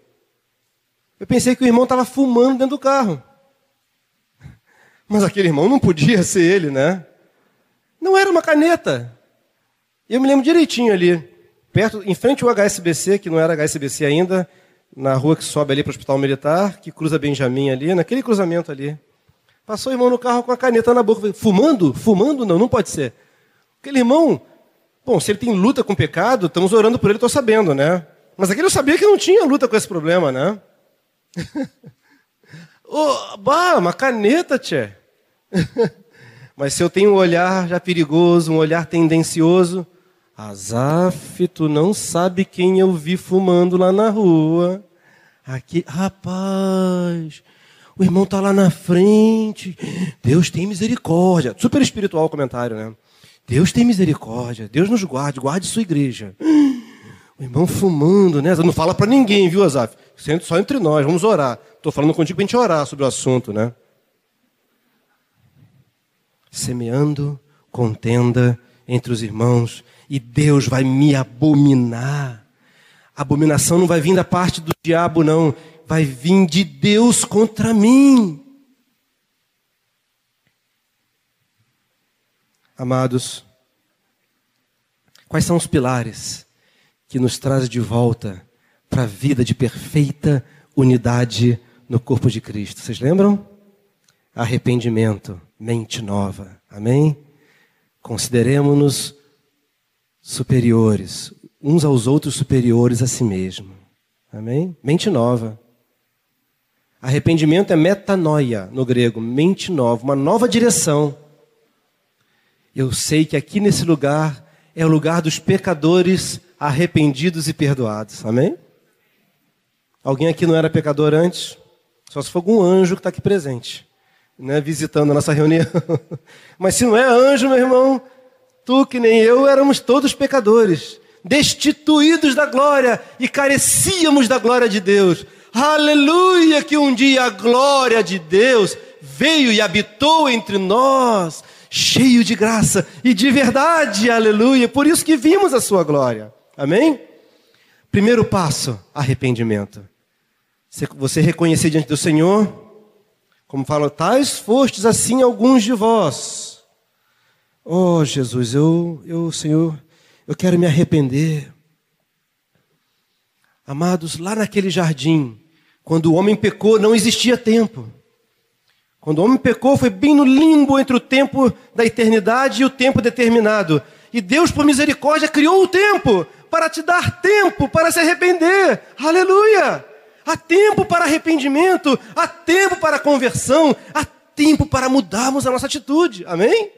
Eu pensei que o irmão estava fumando dentro do carro. Mas aquele irmão não podia ser ele, né? Não era uma caneta. Eu me lembro direitinho ali, perto, em frente ao HSBC, que não era HSBC ainda, na rua que sobe ali para o Hospital Militar, que cruza Benjamin ali, naquele cruzamento ali. Passou o irmão no carro com a caneta na boca. Fumando? Fumando? Não, não pode ser. Aquele irmão Bom, se ele tem luta com o pecado, estamos orando por ele, estou sabendo, né? Mas aquele eu sabia que não tinha luta com esse problema, né? Oh, bah, uma caneta, tchê. Mas se eu tenho um olhar já perigoso, um olhar tendencioso, Azaf, tu não sabe quem eu vi fumando lá na rua. Aqui, rapaz, o irmão está lá na frente. Deus tem misericórdia. Super espiritual o comentário, né? Deus tem misericórdia, Deus nos guarde, guarde sua igreja. O irmão fumando, né? Não fala para ninguém, viu, Azaf? Só entre nós, vamos orar. Estou falando contigo para a gente orar sobre o assunto, né? Semeando contenda entre os irmãos, e Deus vai me abominar. A abominação não vai vir da parte do diabo, não. Vai vir de Deus contra mim. Amados, quais são os pilares que nos trazem de volta para a vida de perfeita unidade no corpo de Cristo? Vocês lembram? Arrependimento, mente nova. Amém? Consideremos-nos superiores, uns aos outros superiores a si mesmo. Amém? Mente nova. Arrependimento é metanoia no grego, mente nova, uma nova direção. Eu sei que aqui nesse lugar é o lugar dos pecadores arrependidos e perdoados. Amém? Alguém aqui não era pecador antes? Só se for algum anjo que está aqui presente, né, visitando a nossa reunião. Mas se não é anjo, meu irmão, tu que nem eu éramos todos pecadores, destituídos da glória e carecíamos da glória de Deus. Aleluia! Que um dia a glória de Deus veio e habitou entre nós, cheio de graça e de verdade. Aleluia! Por isso que vimos a sua glória. Amém? Primeiro passo: arrependimento. Você reconhecer diante do Senhor, como fala, tais fostes assim alguns de vós. Oh Jesus, eu, eu, Senhor, eu quero me arrepender. Amados, lá naquele jardim, quando o homem pecou, não existia tempo. Quando o homem pecou, foi bem no limbo entre o tempo da eternidade e o tempo determinado. E Deus, por misericórdia, criou o tempo para te dar tempo para se arrepender. Aleluia! Há tempo para arrependimento, há tempo para conversão, há tempo para mudarmos a nossa atitude. Amém?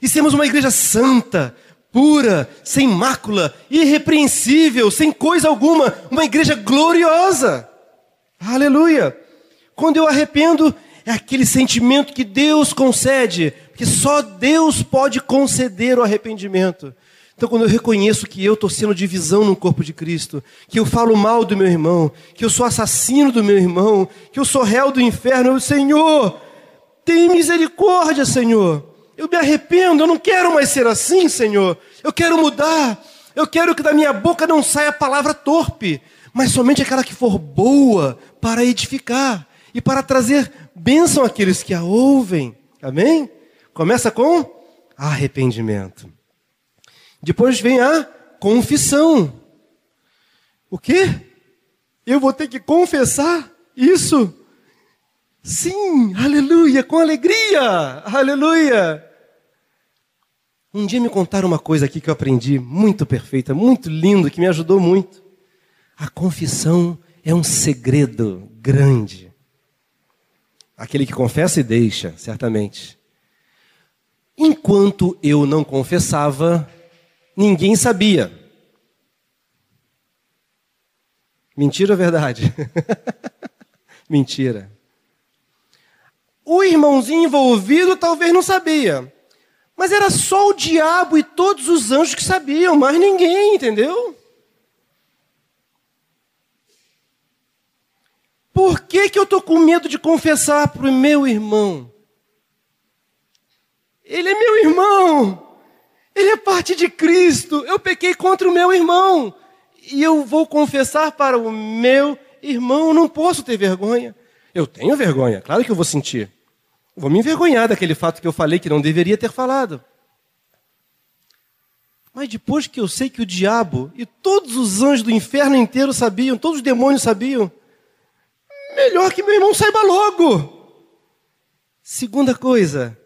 E sermos uma igreja santa, pura, sem mácula, irrepreensível, sem coisa alguma, uma igreja gloriosa. Aleluia! Quando eu arrependo, é aquele sentimento que Deus concede, que só Deus pode conceder o arrependimento. Então, quando eu reconheço que eu estou sendo divisão no corpo de Cristo, que eu falo mal do meu irmão, que eu sou assassino do meu irmão, que eu sou réu do inferno, eu, Senhor, tem misericórdia, Senhor. Eu me arrependo, eu não quero mais ser assim, Senhor. Eu quero mudar. Eu quero que da minha boca não saia a palavra torpe, mas somente aquela que for boa para edificar e para trazer bênção àqueles que a ouvem. Amém? Começa com arrependimento. Depois vem a confissão. O quê? Eu vou ter que confessar isso? Sim, aleluia, com alegria, aleluia. Um dia me contaram uma coisa aqui que eu aprendi, muito perfeita, muito lindo, que me ajudou muito. A confissão é um segredo grande. Aquele que confessa e deixa, certamente. Enquanto eu não confessava, ninguém sabia. Mentira ou verdade? Mentira. O irmãozinho envolvido talvez não sabia. Mas era só o diabo e todos os anjos que sabiam, mas ninguém, entendeu? Por que, que eu estou com medo de confessar para o meu irmão? Ele é meu irmão. Ele é parte de Cristo. Eu pequei contra o meu irmão. E eu vou confessar para o meu irmão. Não posso ter vergonha. Eu tenho vergonha, claro que eu vou sentir. Vou me envergonhar daquele fato que eu falei que não deveria ter falado. Mas depois que eu sei que o diabo e todos os anjos do inferno inteiro sabiam, todos os demônios sabiam, melhor que meu irmão saiba logo. Segunda coisa,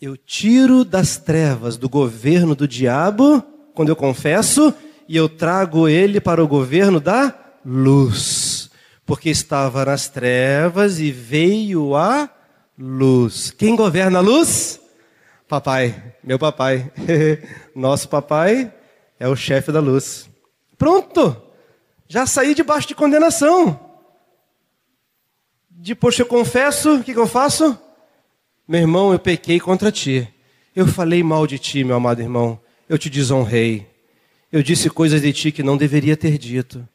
eu tiro das trevas do governo do diabo, quando eu confesso, e eu trago ele para o governo da luz. Porque estava nas trevas e veio a luz. Quem governa a luz? Papai, meu papai. Nosso papai é o chefe da luz. Pronto! Já saí debaixo de condenação. Depois que eu confesso, o que, que eu faço? Meu irmão, eu pequei contra ti. Eu falei mal de ti, meu amado irmão. Eu te desonrei. Eu disse coisas de ti que não deveria ter dito.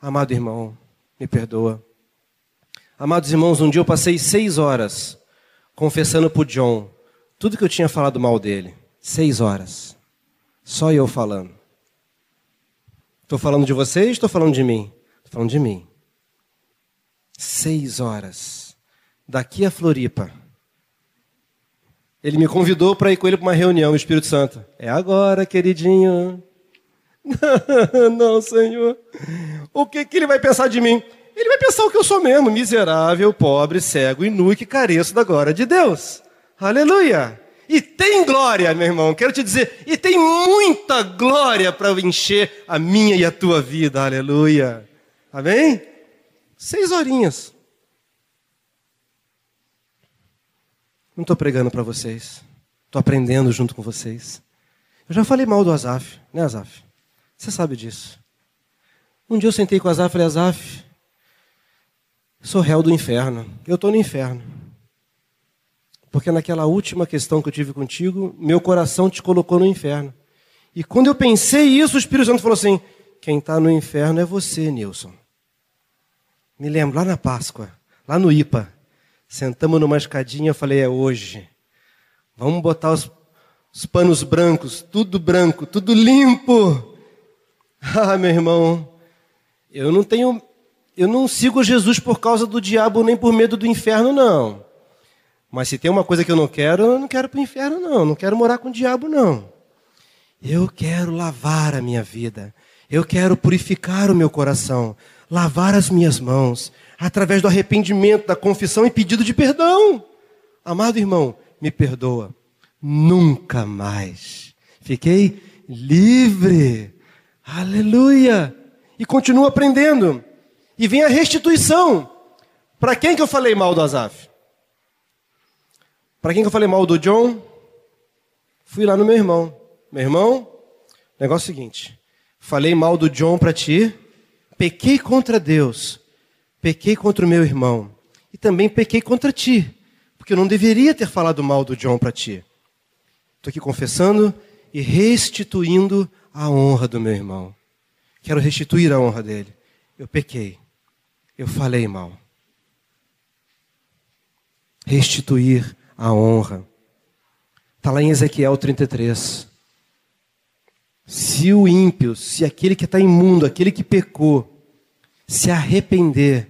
Amado irmão, me perdoa. Amados irmãos, um dia eu passei seis horas confessando para John tudo que eu tinha falado mal dele. Seis horas. Só eu falando. Estou falando de vocês estou falando de mim? Estou falando de mim. Seis horas. Daqui a Floripa ele me convidou para ir com ele para uma reunião, o Espírito Santo. É agora, queridinho. Não, Senhor. O que, que ele vai pensar de mim? Ele vai pensar o que eu sou mesmo, miserável, pobre, cego e nu que careço da glória de Deus. Aleluia. E tem glória, meu irmão, quero te dizer, e tem muita glória para encher a minha e a tua vida. Aleluia. Amém? Seis horinhas. Não estou pregando para vocês. Estou aprendendo junto com vocês. Eu já falei mal do Azaf, né, Azaf? Você sabe disso. Um dia eu sentei com o Azaf e falei, Azaf, sou réu do inferno. Eu estou no inferno. Porque naquela última questão que eu tive contigo, meu coração te colocou no inferno. E quando eu pensei isso, o Espírito Santo falou assim: quem está no inferno é você, Nilson. Me lembro, lá na Páscoa, lá no IPA, sentamos numa escadinha, eu falei: é hoje. Vamos botar os, os panos brancos, tudo branco, tudo limpo. Ah, meu irmão, eu não tenho, eu não sigo Jesus por causa do diabo nem por medo do inferno, não. Mas se tem uma coisa que eu não quero, eu não quero para o inferno, não. Não quero morar com o diabo, não. Eu quero lavar a minha vida. Eu quero purificar o meu coração. Lavar as minhas mãos. Através do arrependimento, da confissão e pedido de perdão. Amado irmão, me perdoa. Nunca mais. Fiquei livre. Aleluia. E continuo aprendendo. E vem a restituição. Para quem que eu falei mal do Azaf? Para quem que eu falei mal do John? Fui lá no meu irmão. Meu irmão, negócio é o seguinte: falei mal do John para ti, pequei contra Deus, pequei contra o meu irmão e também pequei contra ti, porque eu não deveria ter falado mal do John para ti. Estou aqui confessando e restituindo a honra do meu irmão. Quero restituir a honra dele. Eu pequei, eu falei mal. Restituir a honra. Está lá em Ezequiel 33. Se o ímpio, se aquele que está imundo, aquele que pecou, se arrepender,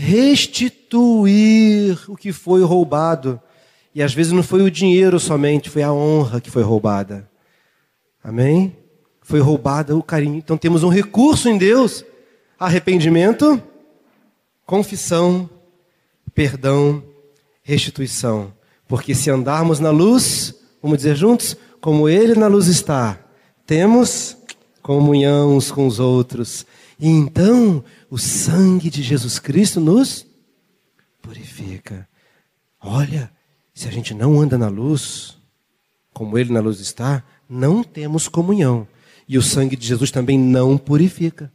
restituir o que foi roubado, e às vezes não foi o dinheiro somente, foi a honra que foi roubada. Amém? Foi roubada o carinho. Então temos um recurso em Deus: arrependimento, confissão, perdão, restituição. Porque se andarmos na luz, vamos dizer juntos, como Ele na luz está, temos comunhão uns com os outros. E então o sangue de Jesus Cristo nos purifica. Olha, se a gente não anda na luz, como Ele na luz está, não temos comunhão. E o sangue de Jesus também não purifica.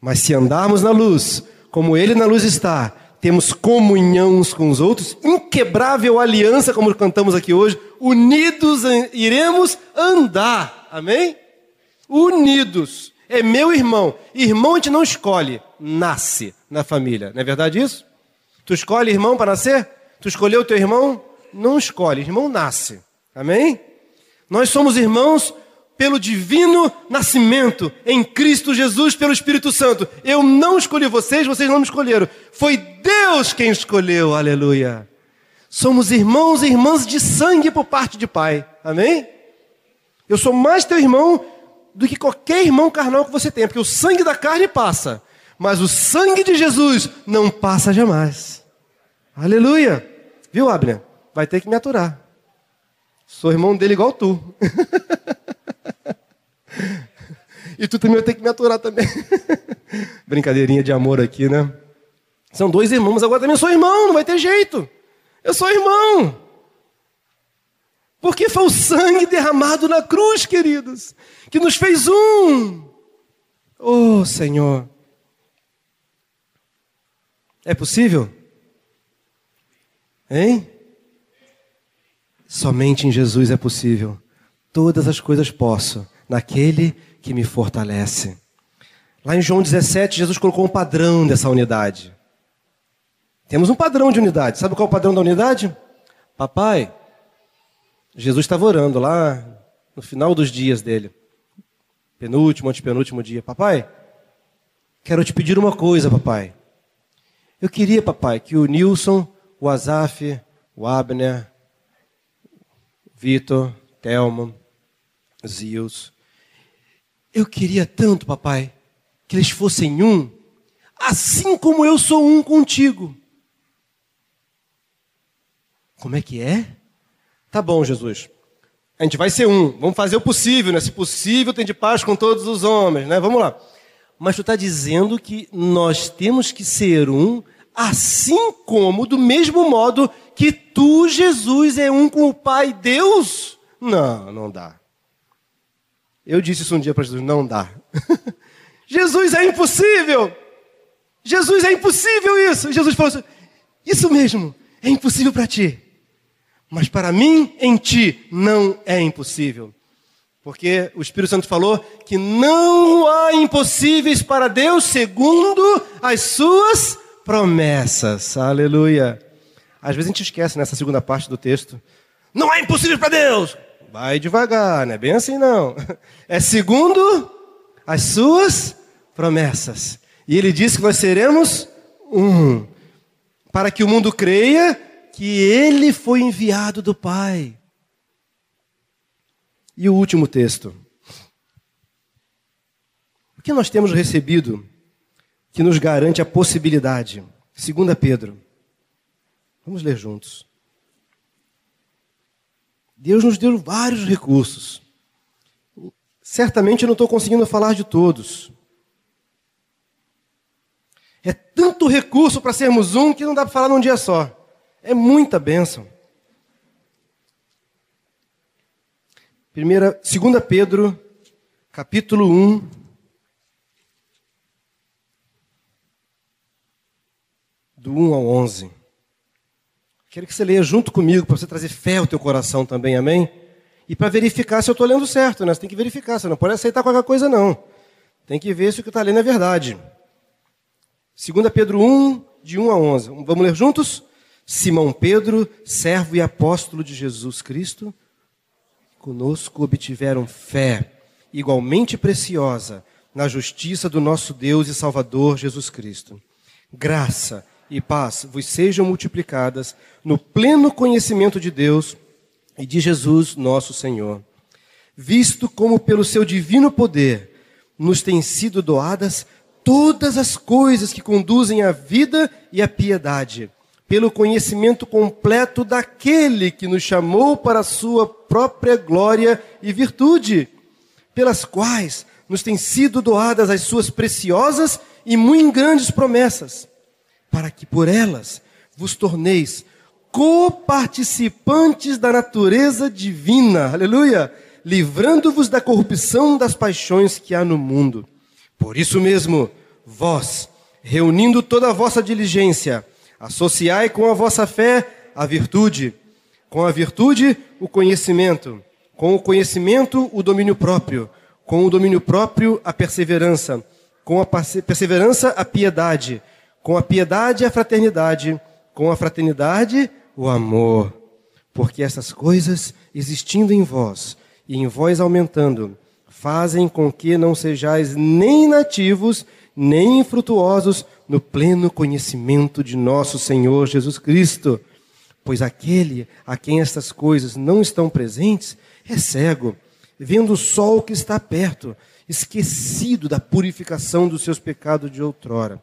Mas se andarmos na luz, como Ele na luz está, temos comunhão uns com os outros, inquebrável aliança, como cantamos aqui hoje, unidos iremos andar. Amém? Unidos. É meu irmão. Irmão a gente não escolhe, nasce na família. Não é verdade isso? Tu escolhe irmão para nascer? Tu escolheu teu irmão? Não escolhe, irmão nasce. Amém? Nós somos irmãos pelo divino nascimento em Cristo Jesus pelo Espírito Santo. Eu não escolhi vocês, vocês não me escolheram. Foi Deus quem escolheu. Aleluia. Somos irmãos e irmãs de sangue por parte de pai. Amém? Eu sou mais teu irmão do que qualquer irmão carnal que você tenha, porque o sangue da carne passa, mas o sangue de Jesus não passa jamais. Aleluia. Viu, Abner? Vai ter que me aturar. Sou irmão dele igual tu. e tu também vai ter que me aturar também. Brincadeirinha de amor aqui, né? São dois irmãos, agora também sou irmão, não vai ter jeito. Eu sou irmão. Porque foi o sangue derramado na cruz, queridos, que nos fez um. Oh, Senhor. É possível? Hein? Somente em Jesus é possível. Todas as coisas posso naquele que me fortalece. Lá em João 17, Jesus colocou um padrão dessa unidade. Temos um padrão de unidade. Sabe qual é o padrão da unidade? Papai, Jesus estava orando lá no final dos dias dele. Penúltimo, antepenúltimo dia. Papai, quero te pedir uma coisa, papai. Eu queria, papai, que o Nilson, o Azaf, o Abner, Vitor, Thelma, Zios, eu queria tanto, papai, que eles fossem um, assim como eu sou um contigo. Como é que é? Tá bom, Jesus. A gente vai ser um. Vamos fazer o possível, né? Se possível, tem de paz com todos os homens, né? Vamos lá. Mas tu está dizendo que nós temos que ser um, assim como, do mesmo modo que tu, Jesus, é um com o Pai Deus? Não, não dá. Eu disse isso um dia para Jesus: não dá. Jesus é impossível! Jesus é impossível isso! Jesus falou assim: isso mesmo, é impossível para ti. Mas para mim, em ti, não é impossível. Porque o Espírito Santo falou que não há impossíveis para Deus segundo as suas promessas. Aleluia. Às vezes a gente esquece nessa segunda parte do texto. Não há impossível para Deus. Vai devagar, não é bem assim não. É segundo as suas promessas. E ele disse que nós seremos um, para que o mundo creia que ele foi enviado do Pai. E o último texto. O que nós temos recebido que nos garante a possibilidade? 2 Pedro. Vamos ler juntos. Deus nos deu vários recursos. Certamente eu não estou conseguindo falar de todos. É tanto recurso para sermos um que não dá para falar num dia só. É muita bênção. Primeira, 2 Pedro, capítulo 1. Do 1 ao 11. Quero que você leia junto comigo para você trazer fé ao teu coração também, amém? E para verificar se eu estou lendo certo, né? Você tem que verificar, você não pode aceitar qualquer coisa, não. Tem que ver se o que está lendo é verdade. 2 Pedro 1, de 1 a 11. Vamos ler juntos? Simão Pedro, servo e apóstolo de Jesus Cristo conosco obtiveram fé igualmente preciosa na justiça do nosso Deus e Salvador Jesus Cristo. Graça e paz vos sejam multiplicadas no pleno conhecimento de Deus e de Jesus, nosso Senhor. Visto como pelo seu divino poder nos têm sido doadas todas as coisas que conduzem à vida e à piedade pelo conhecimento completo daquele que nos chamou para a sua própria glória e virtude, pelas quais nos têm sido doadas as suas preciosas e muito grandes promessas, para que por elas vos torneis coparticipantes da natureza divina, aleluia, livrando-vos da corrupção das paixões que há no mundo. Por isso mesmo, vós, reunindo toda a vossa diligência, Associai com a vossa fé a virtude, com a virtude o conhecimento, com o conhecimento o domínio próprio, com o domínio próprio a perseverança, com a perseverança a piedade, com a piedade a fraternidade, com a fraternidade o amor. Porque essas coisas, existindo em vós e em vós aumentando, fazem com que não sejais nem nativos, nem infrutuosos no pleno conhecimento de nosso Senhor Jesus Cristo. Pois aquele a quem estas coisas não estão presentes é cego, vendo o sol que está perto, esquecido da purificação dos seus pecados de outrora.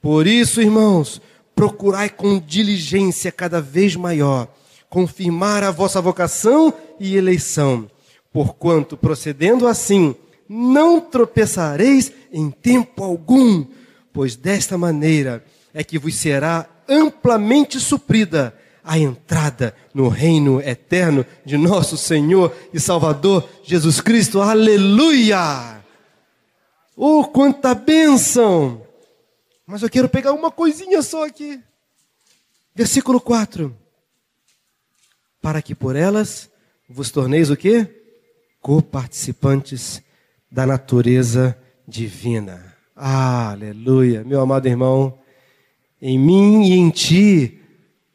Por isso, irmãos, procurai com diligência cada vez maior confirmar a vossa vocação e eleição, porquanto procedendo assim, não tropeçareis em tempo algum, pois desta maneira é que vos será amplamente suprida a entrada no reino eterno de nosso Senhor e Salvador Jesus Cristo. Aleluia! Oh, quanta bênção! Mas eu quero pegar uma coisinha só aqui. Versículo 4. Para que por elas vos torneis o quê? Coparticipantes da natureza divina. Aleluia. Meu amado irmão, em mim e em ti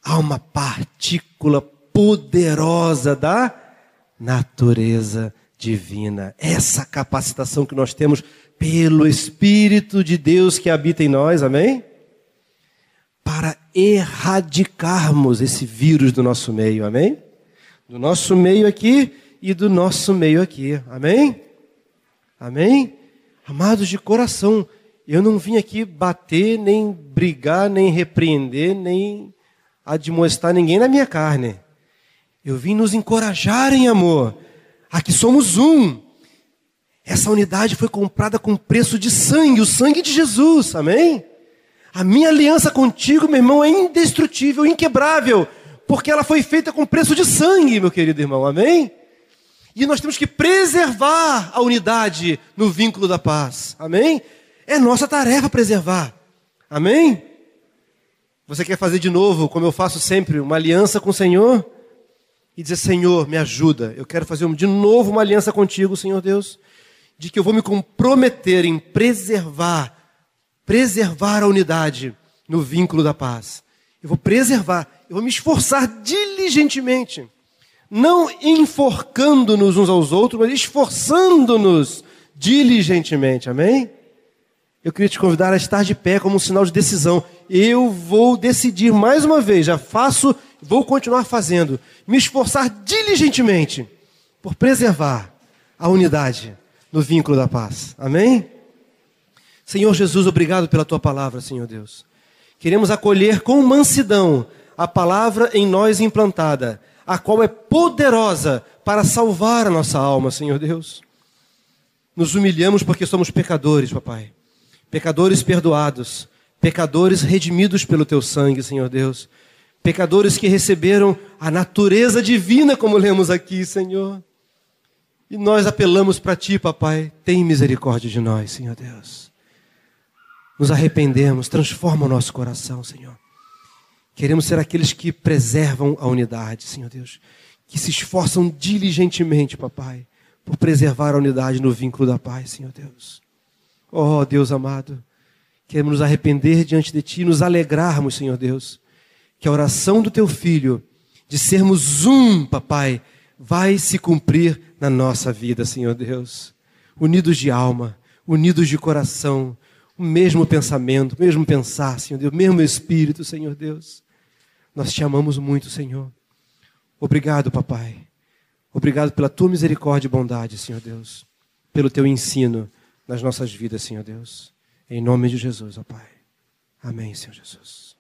há uma partícula poderosa da natureza divina. Essa capacitação que nós temos pelo Espírito de Deus que habita em nós, amém? Para erradicarmos esse vírus do nosso meio, amém? Do nosso meio aqui e do nosso meio aqui, amém? Amém? Amados de coração, eu não vim aqui bater, nem brigar, nem repreender, nem admoestar ninguém na minha carne. Eu vim nos encorajar em amor. Aqui somos um. Essa unidade foi comprada com preço de sangue, o sangue de Jesus, amém? A minha aliança contigo, meu irmão, é indestrutível, inquebrável, porque ela foi feita com preço de sangue, meu querido irmão, amém? E nós temos que preservar a unidade no vínculo da paz. Amém? É nossa tarefa preservar. Amém? Você quer fazer de novo, como eu faço sempre, uma aliança com o Senhor? E dizer, Senhor, me ajuda. Eu quero fazer de novo uma aliança contigo, Senhor Deus. De que eu vou me comprometer em preservar, preservar a unidade no vínculo da paz. Eu vou preservar, eu vou me esforçar diligentemente não enforcando-nos uns aos outros, mas esforçando-nos diligentemente. Amém? Eu queria te convidar a estar de pé como um sinal de decisão. Eu vou decidir mais uma vez, já faço, vou continuar fazendo, me esforçar diligentemente por preservar a unidade no vínculo da paz. Amém? Senhor Jesus, obrigado pela tua palavra, Senhor Deus. Queremos acolher com mansidão a palavra em nós implantada a qual é poderosa para salvar a nossa alma, Senhor Deus. Nos humilhamos porque somos pecadores, papai. Pecadores perdoados, pecadores redimidos pelo teu sangue, Senhor Deus. Pecadores que receberam a natureza divina, como lemos aqui, Senhor. E nós apelamos para ti, papai. Tem misericórdia de nós, Senhor Deus. Nos arrependemos, transforma o nosso coração, Senhor. Queremos ser aqueles que preservam a unidade, Senhor Deus. Que se esforçam diligentemente, papai, por preservar a unidade no vínculo da paz, Senhor Deus. Oh, Deus amado, queremos nos arrepender diante de Ti, nos alegrarmos, Senhor Deus, que a oração do Teu Filho, de sermos um, papai, vai se cumprir na nossa vida, Senhor Deus. Unidos de alma, unidos de coração, o mesmo pensamento, o mesmo pensar, Senhor Deus, o mesmo espírito, Senhor Deus. Nós te amamos muito, Senhor. Obrigado, papai. Obrigado pela tua misericórdia e bondade, Senhor Deus. Pelo teu ensino nas nossas vidas, Senhor Deus. Em nome de Jesus, ó Pai. Amém, Senhor Jesus.